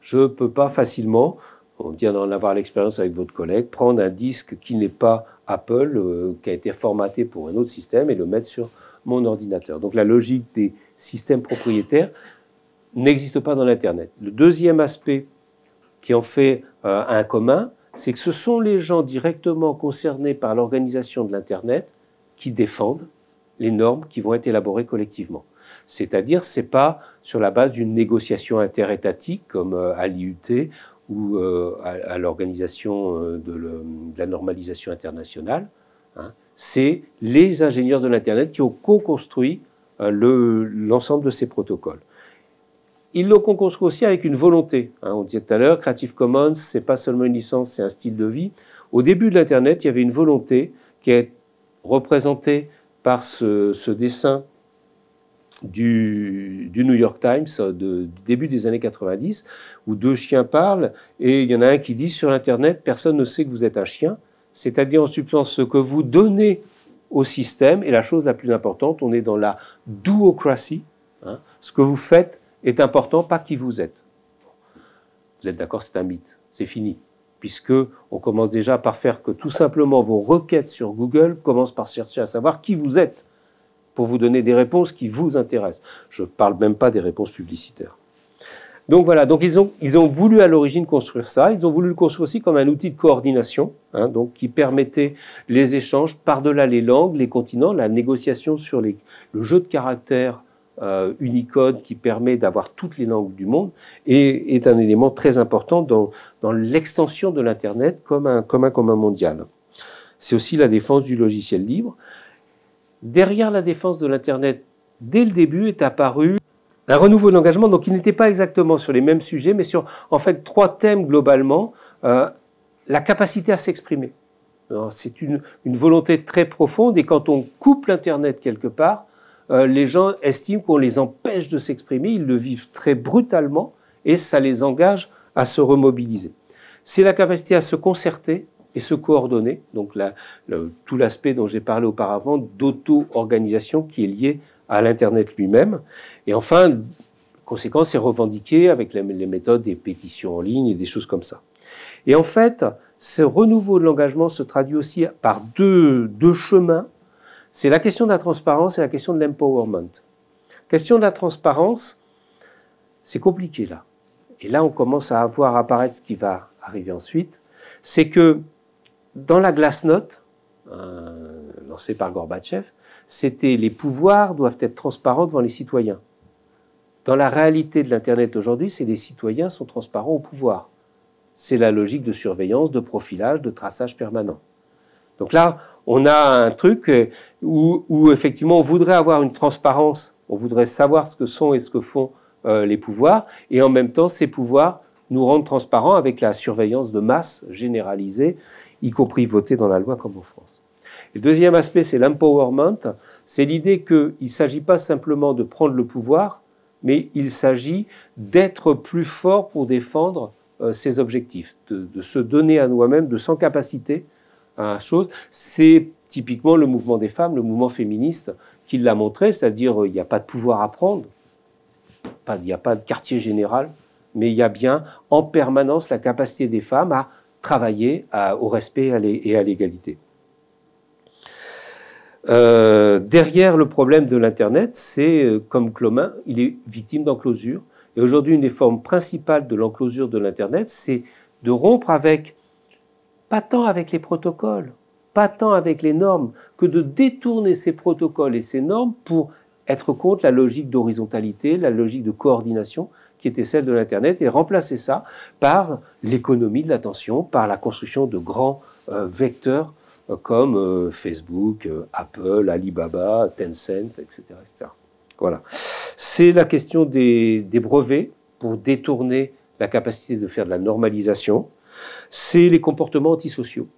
Je ne peux pas facilement, on vient d'en avoir l'expérience avec votre collègue, prendre un disque qui n'est pas Apple, euh, qui a été formaté pour un autre système et le mettre sur mon ordinateur. Donc la logique des systèmes propriétaires n'existe pas dans l'Internet. Le deuxième aspect qui en fait euh, un commun, c'est que ce sont les gens directement concernés par l'organisation de l'Internet qui défendent les normes qui vont être élaborées collectivement. C'est-à-dire, c'est pas sur la base d'une négociation interétatique comme euh, à l'IUT ou euh, à, l'organisation de, de, la normalisation internationale. Hein. C'est les ingénieurs de l'Internet qui ont co-construit l'ensemble de ces protocoles. Ils l'ont construit aussi avec une volonté. Hein. on disait tout à l'heure, Creative Commons, c'est pas seulement une licence, c'est un style de vie. Au début de l'Internet, il y avait une volonté qui est représentée par ce, dessin du, New York Times du début des années 90, où deux chiens parlent, et il y en a un qui dit sur Internet, personne ne sait que vous êtes un chien, c'est-à-dire en substance ce que vous donnez au système, et la chose la plus importante, on est dans la duocracy, hein, ce que vous faites est important, pas qui vous êtes. Vous êtes d'accord, c'est un mythe, c'est fini. Puisque on commence déjà par faire que tout simplement vos requêtes sur Google commencent par chercher à savoir qui vous êtes pour vous donner des réponses qui vous intéressent. Je ne parle même pas des réponses publicitaires. Donc voilà, donc ils ont, ils ont voulu à l'origine construire ça, ils ont voulu le construire aussi comme un outil de coordination, hein, donc qui permettait les échanges par-delà les langues, les continents, la négociation sur le jeu de caractères euh, Unicode qui permet d'avoir toutes les langues du monde et est un élément très important dans, dans l'extension de l'Internet comme un, comme un commun mondial. C'est aussi la défense du logiciel libre. Derrière la défense de l'Internet, dès le début, est apparu un renouveau de l'engagement, donc qui n'était pas exactement sur les mêmes sujets, mais sur en fait trois thèmes globalement. Euh, la capacité à s'exprimer. C'est une, une volonté très profonde et quand on coupe l'Internet quelque part, euh, les gens estiment qu'on les empêche de s'exprimer, ils le vivent très brutalement et ça les engage à se remobiliser. C'est la capacité à se concerter et se coordonner, donc tout l'aspect dont j'ai parlé auparavant d'auto-organisation qui est lié à l'Internet lui-même. Et enfin, conséquence, c'est revendiqué avec les, méthodes des pétitions en ligne et des choses comme ça. Et en fait, ce renouveau de l'engagement se traduit aussi par deux, deux chemins c'est la question de la transparence et la question de l'empowerment. Question de la transparence, c'est compliqué là. Et là, on commence à voir apparaître ce qui va arriver ensuite. C'est que dans la Glasnost, euh, lancée par Gorbatchev, c'était les pouvoirs doivent être transparents devant les citoyens. Dans la réalité de l'Internet aujourd'hui, c'est les citoyens sont transparents au pouvoir. C'est la logique de surveillance, de profilage, de traçage permanent. Donc là, on a un truc euh, où, effectivement on voudrait avoir une transparence, on voudrait savoir ce que sont et ce que font euh, les pouvoirs, et en même temps ces pouvoirs nous rendent transparents avec la surveillance de masse généralisée, y compris votée dans la loi comme en France. le deuxième aspect, c'est l'empowerment, c'est l'idée qu'il ne s'agit pas simplement de prendre le pouvoir, mais il s'agit d'être plus fort pour défendre euh, ses objectifs, de, se donner à nous-mêmes de sans capacité chose, c'est typiquement le mouvement des femmes, le mouvement féministe, qui l'a montré, c'est-à-dire euh, il n'y a pas de pouvoir à prendre, il n'y a pas de quartier général, mais il y a bien en permanence la capacité des femmes à travailler au respect et à l'égalité. Euh, derrière le problème de l'Internet, c'est euh, comme Clomin, il est victime d'enclosure. Et aujourd'hui, une des formes principales de l'enclosure de l'Internet, c'est de rompre avec pas tant avec les protocoles, pas tant avec les normes, que de détourner ces protocoles et ces normes pour être contre la logique d'horizontalité, la logique de coordination qui était celle de l'Internet, et remplacer ça par l'économie de l'attention, par la construction de grands euh, vecteurs euh, comme euh, Facebook, Apple, Alibaba, Tencent, etc. Voilà. C'est la question des brevets pour détourner la capacité de faire de la normalisation c'est les comportements antisociaux,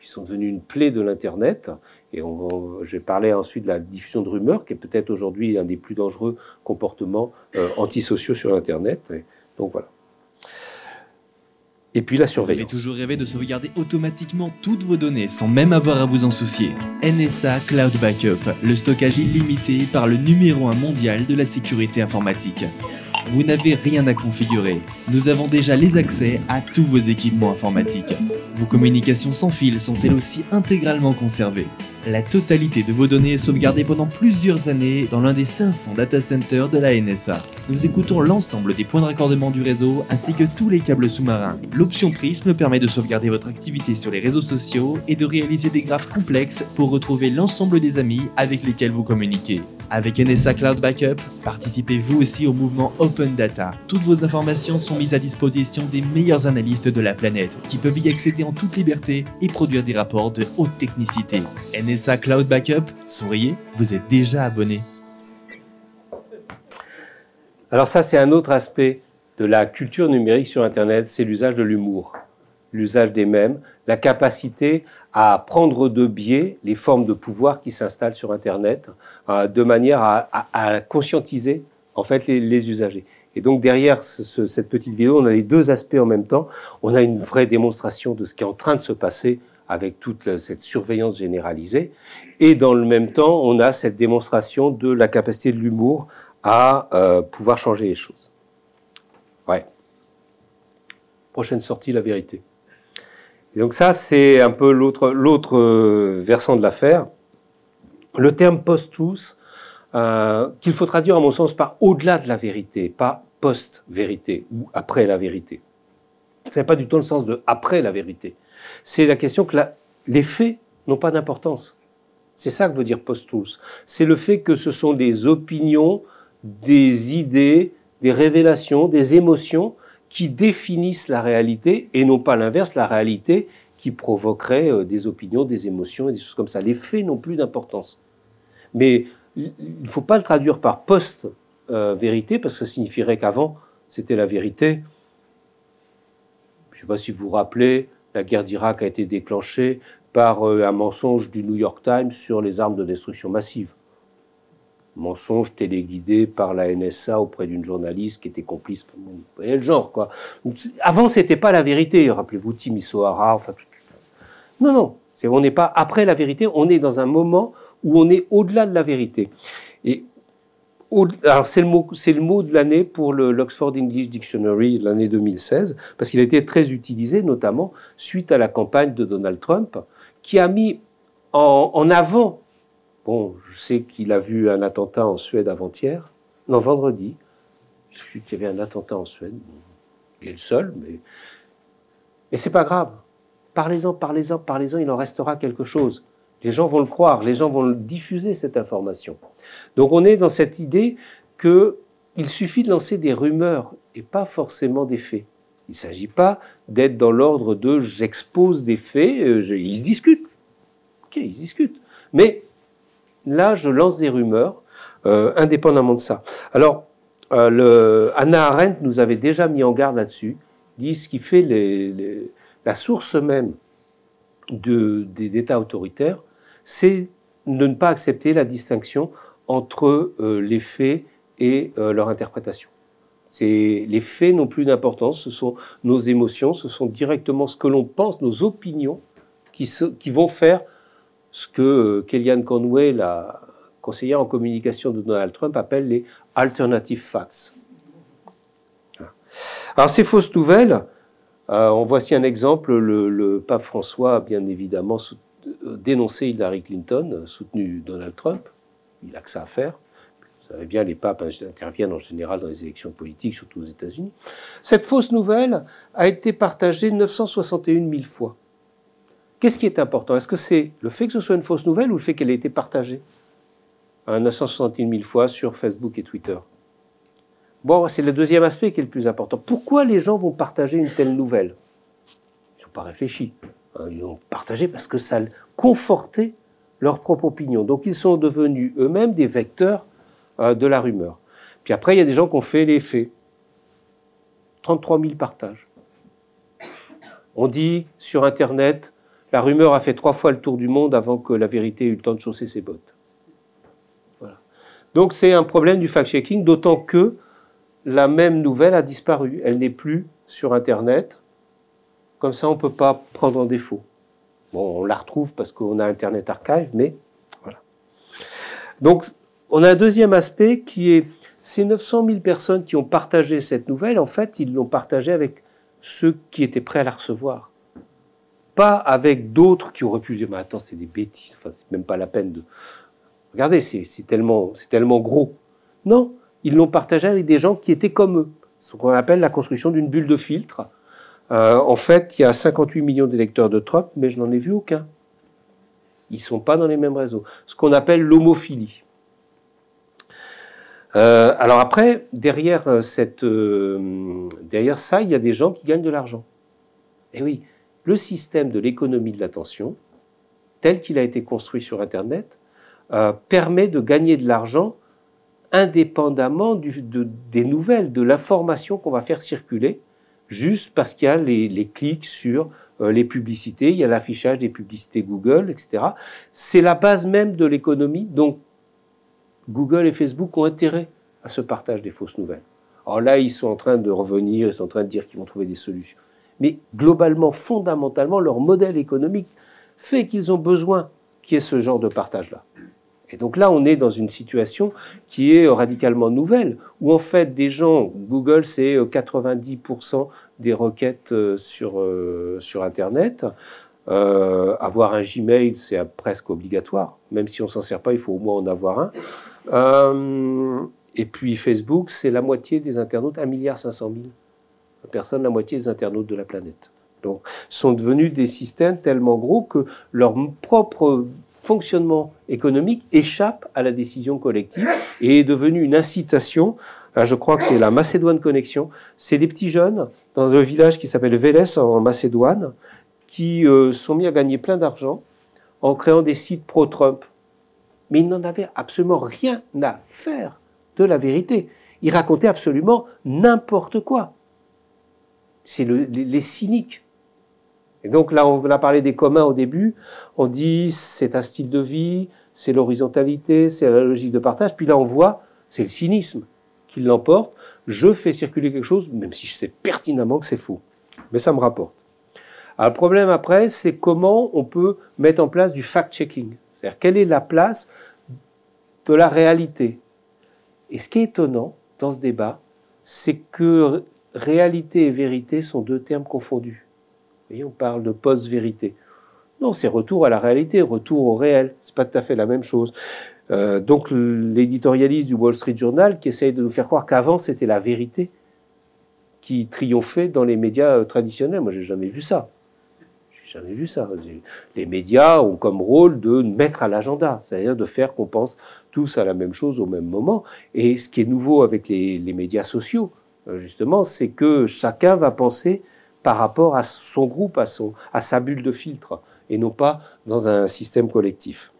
qui sont devenus une plaie de l'Internet. Et on, je vais parler ensuite de la diffusion de rumeurs, qui est peut-être aujourd'hui un des plus dangereux comportements euh, antisociaux sur Internet. donc voilà. Et puis la surveillance. Vous avez toujours rêvé de sauvegarder automatiquement toutes vos données sans même avoir à vous en soucier. NSA Cloud Backup, le stockage illimité par le numéro 1 mondial de la sécurité informatique vous n'avez rien à configurer. Nous avons déjà les accès à tous vos équipements informatiques. Vos communications sans fil sont elles aussi intégralement conservées. La totalité de vos données est sauvegardée pendant plusieurs années dans l'un des 500 data centers de la NSA. Nous écoutons l'ensemble des points de raccordement du réseau ainsi que tous les câbles sous-marins. L'option Prism permet de sauvegarder votre activité sur les réseaux sociaux et de réaliser des graphes complexes pour retrouver l'ensemble des amis avec lesquels vous communiquez. Avec NSA Cloud Backup, participez vous aussi au mouvement Open Data. Toutes vos informations sont mises à disposition des meilleurs analystes de la planète qui peuvent y accéder en toute liberté et produire des rapports de haute technicité. Cloud Backup, souriez, vous êtes déjà abonné. Alors ça, c'est un autre aspect de la culture numérique sur Internet, c'est l'usage de l'humour, l'usage des mèmes, la capacité à prendre de biais les formes de pouvoir qui s'installent sur Internet, euh, de manière à, conscientiser en fait les, usagers. Et donc derrière cette petite vidéo, on a les deux aspects en même temps. On a une vraie démonstration de ce qui est en train de se passer avec toute cette surveillance généralisée. Et dans le même temps, on a cette démonstration de la capacité de l'humour à euh, pouvoir changer les choses. Ouais. Prochaine sortie, la vérité. Donc ça, c'est un peu l'autre l'autre euh, versant de l'affaire. Le terme post-truth, euh, qu'il faut traduire à mon sens par au-delà de la vérité, pas post-vérité ou après la vérité. Ce n'est pas du tout le sens de après la vérité. C'est la question que les faits n'ont pas d'importance. C'est ça que veut dire post-truth. C'est le fait que ce sont des opinions, des idées, des révélations, des émotions qui définissent la réalité et non pas l'inverse, la réalité qui provoquerait euh, des opinions, des émotions et des choses comme ça. Les faits n'ont plus d'importance. Mais il ne faut pas le traduire par post-vérité parce que ça signifierait qu'avant, c'était la vérité. Je ne sais pas si vous vous rappelez, la guerre d'Irak a été déclenchée par euh, un mensonge du New York Times sur les armes de destruction massive. Mensonge téléguidé par la NSA auprès d'une journaliste qui était complice. Vous voyez le genre, quoi. Avant, c'était pas la vérité. Rappelez-vous Tim enfin, Non, non. on n'est pas après la vérité, on est dans un moment où on est au-delà de la vérité. Alors c'est le mot, de l'année pour l'Oxford English Dictionary de l'année 2016 parce qu'il a été très utilisé notamment suite à la campagne de Donald Trump qui a mis en, avant. Bon, je sais qu'il a vu un attentat en Suède avant-hier, non vendredi. Qu'il y avait un attentat en Suède. Il est le seul, mais mais c'est pas grave. Parlez-en, parlez-en, parlez-en. Il en restera quelque chose. Les gens vont le croire, les gens vont diffuser cette information. Donc on est dans cette idée qu'il suffit de lancer des rumeurs et pas forcément des faits. Il ne s'agit pas d'être dans l'ordre de j'expose des faits, euh, ils se discutent. Ok, ils discutent. Mais là, je lance des rumeurs euh, indépendamment de ça. Alors, euh, le, Anna Arendt nous avait déjà mis en garde là-dessus, dit ce qui fait la source même de, des États autoritaires, c'est de ne pas accepter la distinction entre euh, les faits et euh, leur interprétation. Les faits n'ont plus d'importance, ce sont nos émotions, ce sont directement ce que l'on pense, nos opinions, qui, qui, vont faire ce que euh, Kellyanne Conway, la conseillère en communication de Donald Trump, appelle les alternative facts. Alors ces fausses nouvelles, on voici un exemple, le, pape François a bien évidemment dénoncé Hillary Clinton, soutenu Donald Trump il a que ça à faire. Vous savez bien, les papes interviennent en général dans les élections politiques, surtout aux États-Unis. Cette fausse nouvelle a été partagée 961 000 fois. Qu'est-ce qui est important? Est-ce que c'est le fait que ce soit une fausse nouvelle ou le fait qu'elle ait été partagée? 961 000 fois sur Facebook et Twitter C'est le deuxième aspect qui est le plus important. Pourquoi les gens vont partager une telle nouvelle? Ils n'ont pas réfléchi. Hein, ils l'ont partagé parce que ça confortait leur propre opinion. Donc ils sont devenus eux-mêmes des vecteurs euh, de la rumeur. Puis après, il y a des gens qui ont fait les faits. 33 000 partages. On dit sur Internet, la rumeur a fait trois fois le tour du monde avant que la vérité ait eu le temps de chausser ses bottes. Donc c'est un problème du fact-checking, d'autant que la même nouvelle a disparu. Elle n'est plus sur Internet. Comme ça, on ne peut pas prendre en défaut on la retrouve parce qu'on a Internet Archive, mais voilà. Donc, on a un deuxième aspect qui est ces 900 000 personnes qui ont partagé cette nouvelle, en fait, ils l'ont partagée avec ceux qui étaient prêts à la recevoir. pas avec d'autres qui auraient pu dire, mais attends, c'est des bêtises, enfin, c'est même pas la peine de... Regardez, c'est tellement, tellement gros. Non, ils l'ont partagé avec des gens qui étaient comme eux. Ce qu'on appelle la construction d'une bulle de filtre. Euh, en fait, il y a 58 millions d'électeurs de Trump, mais je n'en ai vu aucun. Ils sont pas dans les mêmes réseaux. Ce qu'on appelle l'homophilie. Euh, alors après, derrière, euh, cette, derrière ça, il y a des gens qui gagnent de l'argent. Et oui, le système de l'économie de l'attention, tel qu'il a été construit sur Internet, permet de gagner de l'argent indépendamment des nouvelles, de l'information qu'on va faire circuler, juste parce qu'il y a les, les clics sur euh, les publicités, il y a l'affichage des publicités Google, etc. C'est la base même de l'économie, donc Google et Facebook ont intérêt à ce partage des fausses nouvelles. Alors là, ils sont en train de revenir, ils sont en train de dire qu'ils vont trouver des solutions. Mais globalement, fondamentalement, leur modèle économique fait qu'ils ont besoin qu'il y ait ce genre de partage-là. Et donc là, on est dans une situation qui est radicalement nouvelle, où en fait des gens, Google c'est 90% des requêtes euh, sur, euh, sur Internet, euh, avoir un Gmail c'est presque obligatoire, même si on s'en sert pas, il faut au moins en avoir un. Euh, et puis Facebook, c'est la moitié des internautes, 1,5 milliard personnes, la moitié des internautes de la planète. Donc, sont devenus des systèmes tellement gros que leur propre fonctionnement économique échappe à la décision collective et est devenu une incitation. Là, je crois que c'est la Macédoine Connexion. C'est des petits jeunes dans un village qui s'appelle Vélès en Macédoine qui euh, sont mis à gagner plein d'argent en créant des sites pro-Trump. Mais ils n'en avaient absolument rien à faire de la vérité. Ils racontaient absolument n'importe quoi. C'est le, les, les cyniques. Et donc là, on a parlé des communs au début. On dit c'est un style de vie, c'est l'horizontalité, c'est la logique de partage. Puis là, on voit c'est le cynisme qui l'emporte. Je fais circuler quelque chose, même si je sais pertinemment que c'est faux. Mais ça me rapporte. Alors, le problème après, c'est comment on peut mettre en place du fact-checking. C'est-à-dire quelle est la place de la réalité? Et ce qui est étonnant dans ce débat, c'est que réalité et vérité sont deux termes confondus. Voyez, on parle de post-vérité. Non, c'est retour à la réalité, retour au réel. C'est pas tout à fait la même chose. Euh, donc l'éditorialiste du Wall Street Journal qui essaye de nous faire croire qu'avant c'était la vérité qui triomphait dans les médias euh, traditionnels. Moi, j'ai jamais vu ça. J'ai jamais vu ça. Les médias ont comme rôle de mettre à l'agenda, c'est-à-dire de faire qu'on pense tous à la même chose au même moment. Et ce qui est nouveau avec les, les médias sociaux, euh, justement, c'est que chacun va penser par rapport à son groupe, à, sa bulle de filtre, et non pas dans un système collectif.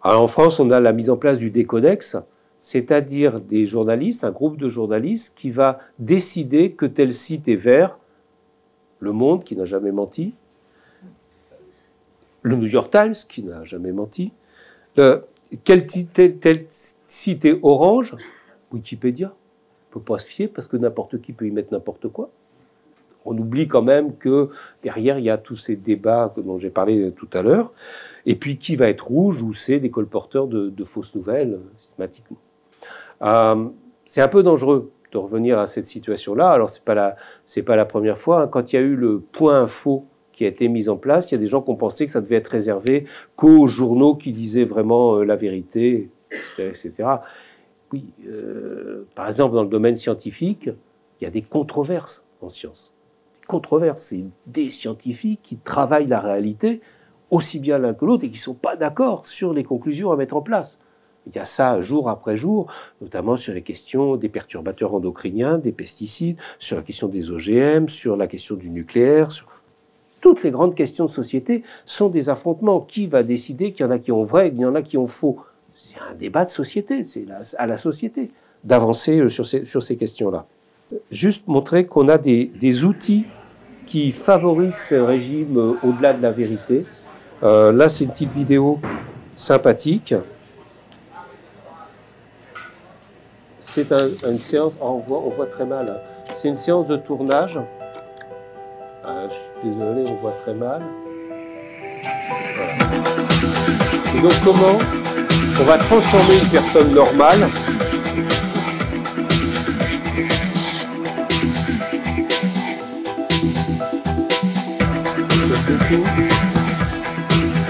Alors en France, on a la mise en place du décodex, c'est-à-dire des journalistes, un groupe de journalistes qui va décider que tel site est vert, Le Monde qui n'a jamais menti, le New York Times qui n'a jamais menti, quel tel site est orange, Wikipédia, on ne peut pas se fier parce que n'importe qui peut y mettre n'importe quoi on oublie quand même que derrière, il y a tous ces débats dont j'ai parlé tout à l'heure. Et puis, qui va être rouge ou c'est des colporteurs de, fausses nouvelles, systématiquement. Euh, c'est un peu dangereux de revenir à cette situation-là. Alors, c'est pas la, pas la première fois. Quand il y a eu le point info qui a été mis en place, il y a des gens qui ont pensé que ça devait être réservé qu'aux journaux qui disaient vraiment euh, la vérité, etc. Oui, euh, par exemple, dans le domaine scientifique, il y a des controverses en sciences controverse. C'est des scientifiques qui travaillent la réalité aussi bien l'un que l'autre et qui ne sont pas d'accord sur les conclusions à mettre en place. Il y a ça jour après jour, notamment sur les questions des perturbateurs endocriniens, des pesticides, sur la question des OGM, sur la question du nucléaire, sur toutes les grandes questions de société sont des affrontements. Qui va décider qu'il y en a qui ont vrai et qu'il y en a qui ont faux? C'est un débat de société, c'est à la société d'avancer euh, sur ces, questions-là. Juste montrer qu'on a des outils qui favorise ce régime euh, au-delà de la vérité. Euh, là, c'est une petite vidéo sympathique. C'est un, une séance, oh, on, voit, on, voit, très mal. Hein. C'est une séance de tournage. Euh, je suis désolé, on voit très mal. Et donc, comment on va transformer une personne normale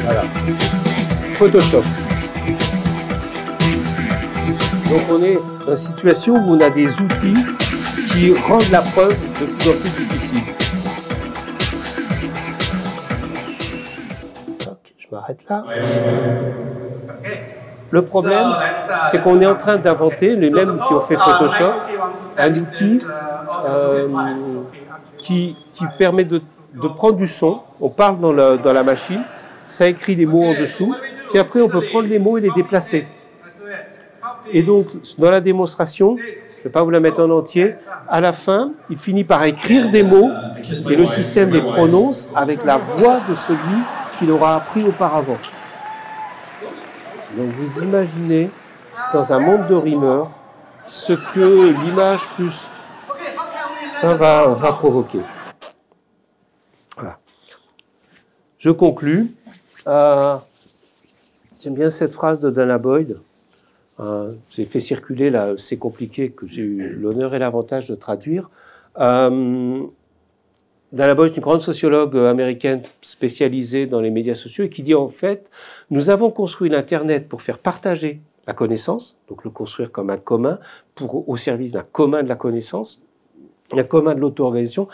Voilà. Photoshop. Donc on est dans une situation où on a des outils qui rendent la preuve de plus en plus difficile. Je m'arrête là. Le problème, c'est qu'on est en train d'inventer, les mêmes qui ont fait Photoshop, un outil euh, qui, qui, permet de, de, prendre du son. On parle dans la, dans la machine, ça écrit des mots en dessous, puis après on peut prendre les mots et les déplacer. Et donc, dans la démonstration, je ne vais pas vous la mettre en entier, à la fin, il finit par écrire des mots et le système les prononce avec la voix de celui qui l'aura appris auparavant. Donc vous imaginez dans un monde de rimeurs ce que l'image plus ça va, va provoquer. Voilà. Je conclus. Euh, J'aime bien cette phrase de Dana Boyd. Euh, j'ai fait circuler là, c'est compliqué, que j'ai eu l'honneur et l'avantage de traduire. Euh, Dana Boyd est une grande sociologue américaine spécialisée dans les médias sociaux et qui dit en fait, nous avons construit l'Internet pour faire partager la connaissance, donc le construire comme un commun, pour, au service d'un commun de la connaissance, un commun de l'auto-organisation,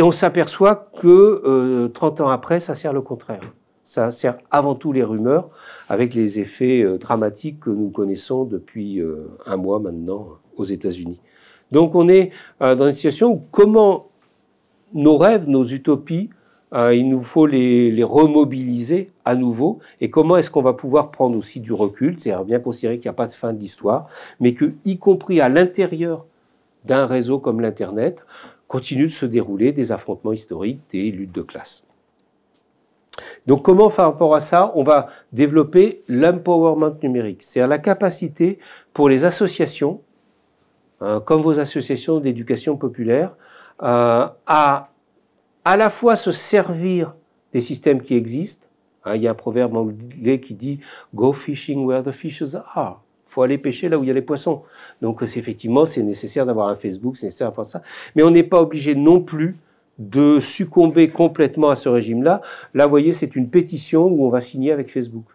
et on s'aperçoit que euh, 30 ans après, ça sert le contraire. Ça sert avant tout les rumeurs, avec les effets euh, dramatiques que nous connaissons depuis euh, un mois maintenant aux États-Unis. Donc on est euh, dans une situation où comment nos rêves, nos utopies, euh, il nous faut les, les, remobiliser à nouveau. Et comment est-ce qu'on va pouvoir prendre aussi du recul, c'est-à-dire bien considérer qu'il n'y a pas de fin de l'histoire, mais que, y compris à l'intérieur d'un réseau comme l'Internet, continue de se dérouler des affrontements historiques, des luttes de classe. Donc comment, par rapport à ça, on va développer l'empowerment numérique, c'est-à-dire la capacité pour les associations, hein, comme vos associations d'éducation populaire, euh, à à la fois se servir des systèmes qui existent. Hein, il y a un proverbe anglais qui dit Go fishing where the fishes are. Faut aller pêcher là où il y a les poissons. Donc effectivement, c'est nécessaire d'avoir un Facebook, c'est nécessaire d'avoir ça. Mais on n'est pas obligé non plus de succomber complètement à ce régime-là. Là, vous voyez, c'est une pétition où on va signer avec Facebook.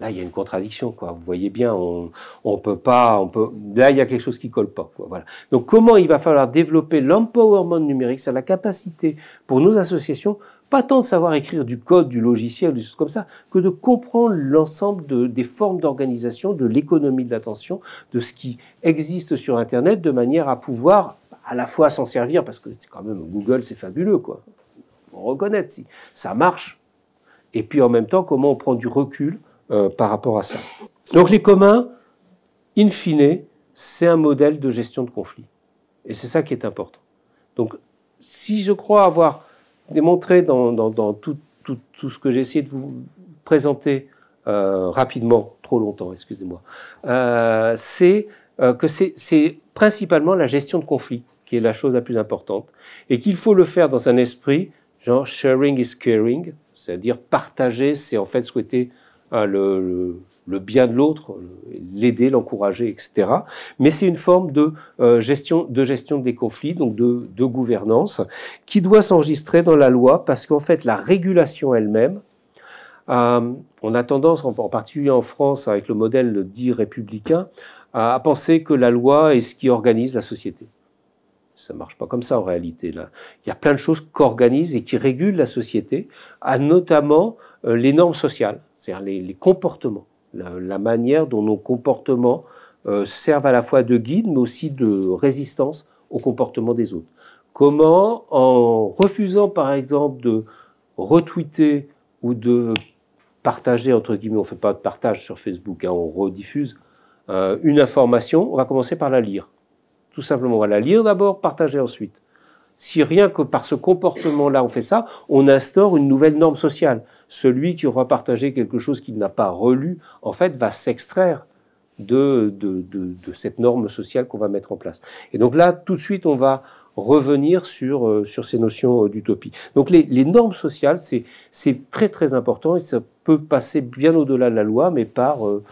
Là, il y a une contradiction, quoi. Vous voyez bien, on, peut pas, on peut. Là, il y a quelque chose qui colle pas, quoi. Voilà. Donc, comment il va falloir développer l'empowerment numérique, c'est la capacité pour nos associations, pas tant de savoir écrire du code, du logiciel, des choses comme ça, que de comprendre l'ensemble de, des formes d'organisation, de l'économie de l'attention, de ce qui existe sur Internet, de manière à pouvoir à la fois s'en servir, parce que c'est quand même Google, c'est fabuleux, quoi. Faut reconnaître si ça marche. Et puis en même temps, comment on prend du recul euh, par rapport à ça. Donc les communs, in fine, c'est un modèle de gestion de conflit. Et c'est ça qui est important. Donc si je crois avoir démontré dans, dans, dans tout, tout, tout, ce que j'ai essayé de vous présenter euh, rapidement, trop longtemps, excusez-moi, euh, c'est euh, que c'est principalement la gestion de conflit qui est la chose la plus importante et qu'il faut le faire dans un esprit genre sharing is caring, c'est-à-dire partager, c'est en fait souhaiter Hein, le, le, le, bien de l'autre, l'aider, l'encourager, etc. Mais c'est une forme de euh, gestion, de gestion des conflits, donc de, gouvernance, qui doit s'enregistrer dans la loi parce qu'en fait la régulation elle-même, euh, on a tendance, en, particulier en France, avec le modèle dit républicain, à, penser que la loi est ce qui organise la société. Ça marche pas comme ça en réalité. Là. Il y a plein de choses qu'organisent et qui régulent la société, à notamment euh, les normes sociales, c'est-à-dire les, comportements, la, manière dont nos comportements euh, servent à la fois de guide, mais aussi de résistance au comportement des autres. Comment, en refusant par exemple de retweeter ou de partager, entre guillemets, on fait pas de partage sur Facebook, hein, on rediffuse euh, une information, on va commencer par la lire. Tout simplement, on va la lire d'abord, partager ensuite. Si rien que par ce comportement-là on fait ça, on instaure une nouvelle norme sociale celui qui aura partagé quelque chose qu'il n'a pas relu, en fait, va s'extraire de, de, de, cette norme sociale qu'on va mettre en place. Et donc là, tout de suite, on va revenir sur, euh, sur ces notions euh, d'utopie. Donc les, les, normes sociales, c'est très très important et ça peut passer bien au-delà de la loi, mais par euh,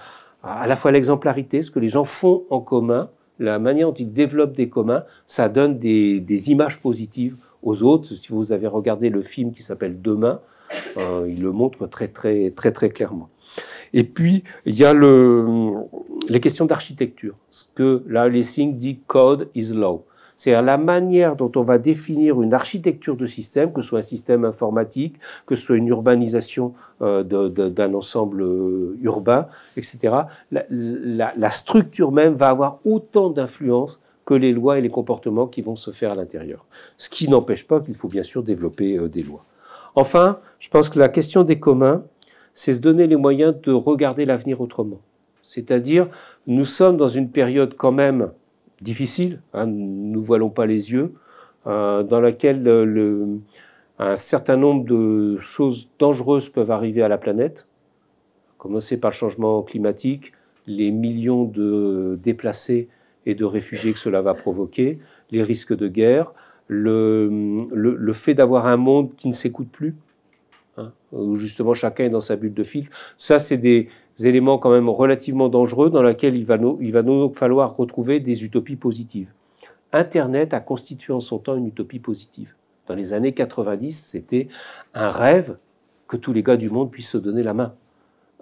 à la fois l'exemplarité, ce que les gens font en commun, la manière dont ils développent des communs, ça donne des, des images positives aux autres. Si vous avez regardé le film qui s'appelle Demain, euh, il le montre très très très très clairement. Et puis il y a le, les questions d'architecture. Ce que là Lessing dit code is law. C'est à la manière dont on va définir une architecture de système, que ce soit un système informatique, que ce soit une urbanisation euh, d'un ensemble euh, urbain, etc. La, structure même va avoir autant d'influence que les lois et les comportements qui vont se faire à l'intérieur. Ce qui n'empêche pas qu'il faut bien sûr développer des lois. Enfin, je pense que la question des communs, c'est se donner les moyens de regarder l'avenir autrement. C'est-à-dire, nous sommes dans une période quand même difficile, hein, nous voilons pas les yeux, euh, dans laquelle le, un certain nombre de choses dangereuses peuvent arriver à la planète, commencer par le changement climatique, les millions de déplacés et de réfugiés que cela va provoquer, les risques de guerre, le, le, fait d'avoir un monde qui ne s'écoute plus, hein, où justement chacun est dans sa bulle de filtre. Ça, c'est des, éléments quand même relativement dangereux dans lesquels il va, nous, il va nous falloir retrouver des utopies positives. Internet a constitué en son temps une utopie positive. Dans les années 90, c'était un rêve que tous les gars du monde puissent se donner la main.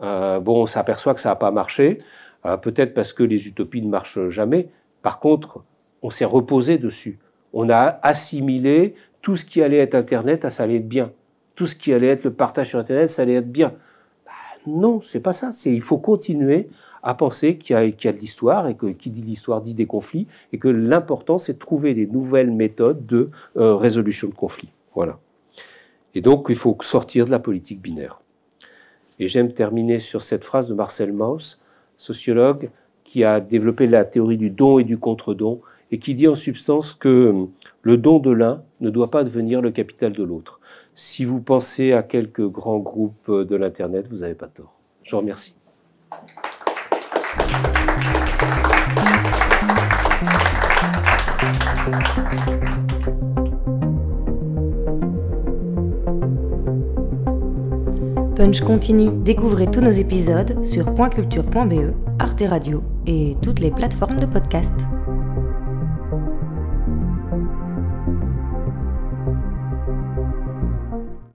Euh, bon, on s'aperçoit que ça n'a pas marché, euh, peut-être parce que les utopies ne marchent jamais. Par contre, on s'est reposé dessus. On a assimilé tout ce qui allait être Internet à ça allait être bien. Tout ce qui allait être le partage sur Internet, ça allait être bien. Non, c'est pas ça. Il faut continuer à penser qu'il y a, de l'histoire et que qui dit l'histoire dit des conflits et que l'important c'est de trouver des nouvelles méthodes de euh, résolution de conflits. Voilà. Et donc il faut sortir de la politique binaire. Et j'aime terminer sur cette phrase de Marcel Mauss, sociologue qui a développé la théorie du don et du contre-don et qui dit en substance que le don de l'un ne doit pas devenir le capital de l'autre. Si vous pensez à quelques grands groupes de l'Internet, vous n'avez pas tort. Je vous remercie. Punch continue. Découvrez tous nos épisodes sur pointculture.be, Arte Radio et toutes les plateformes de podcast.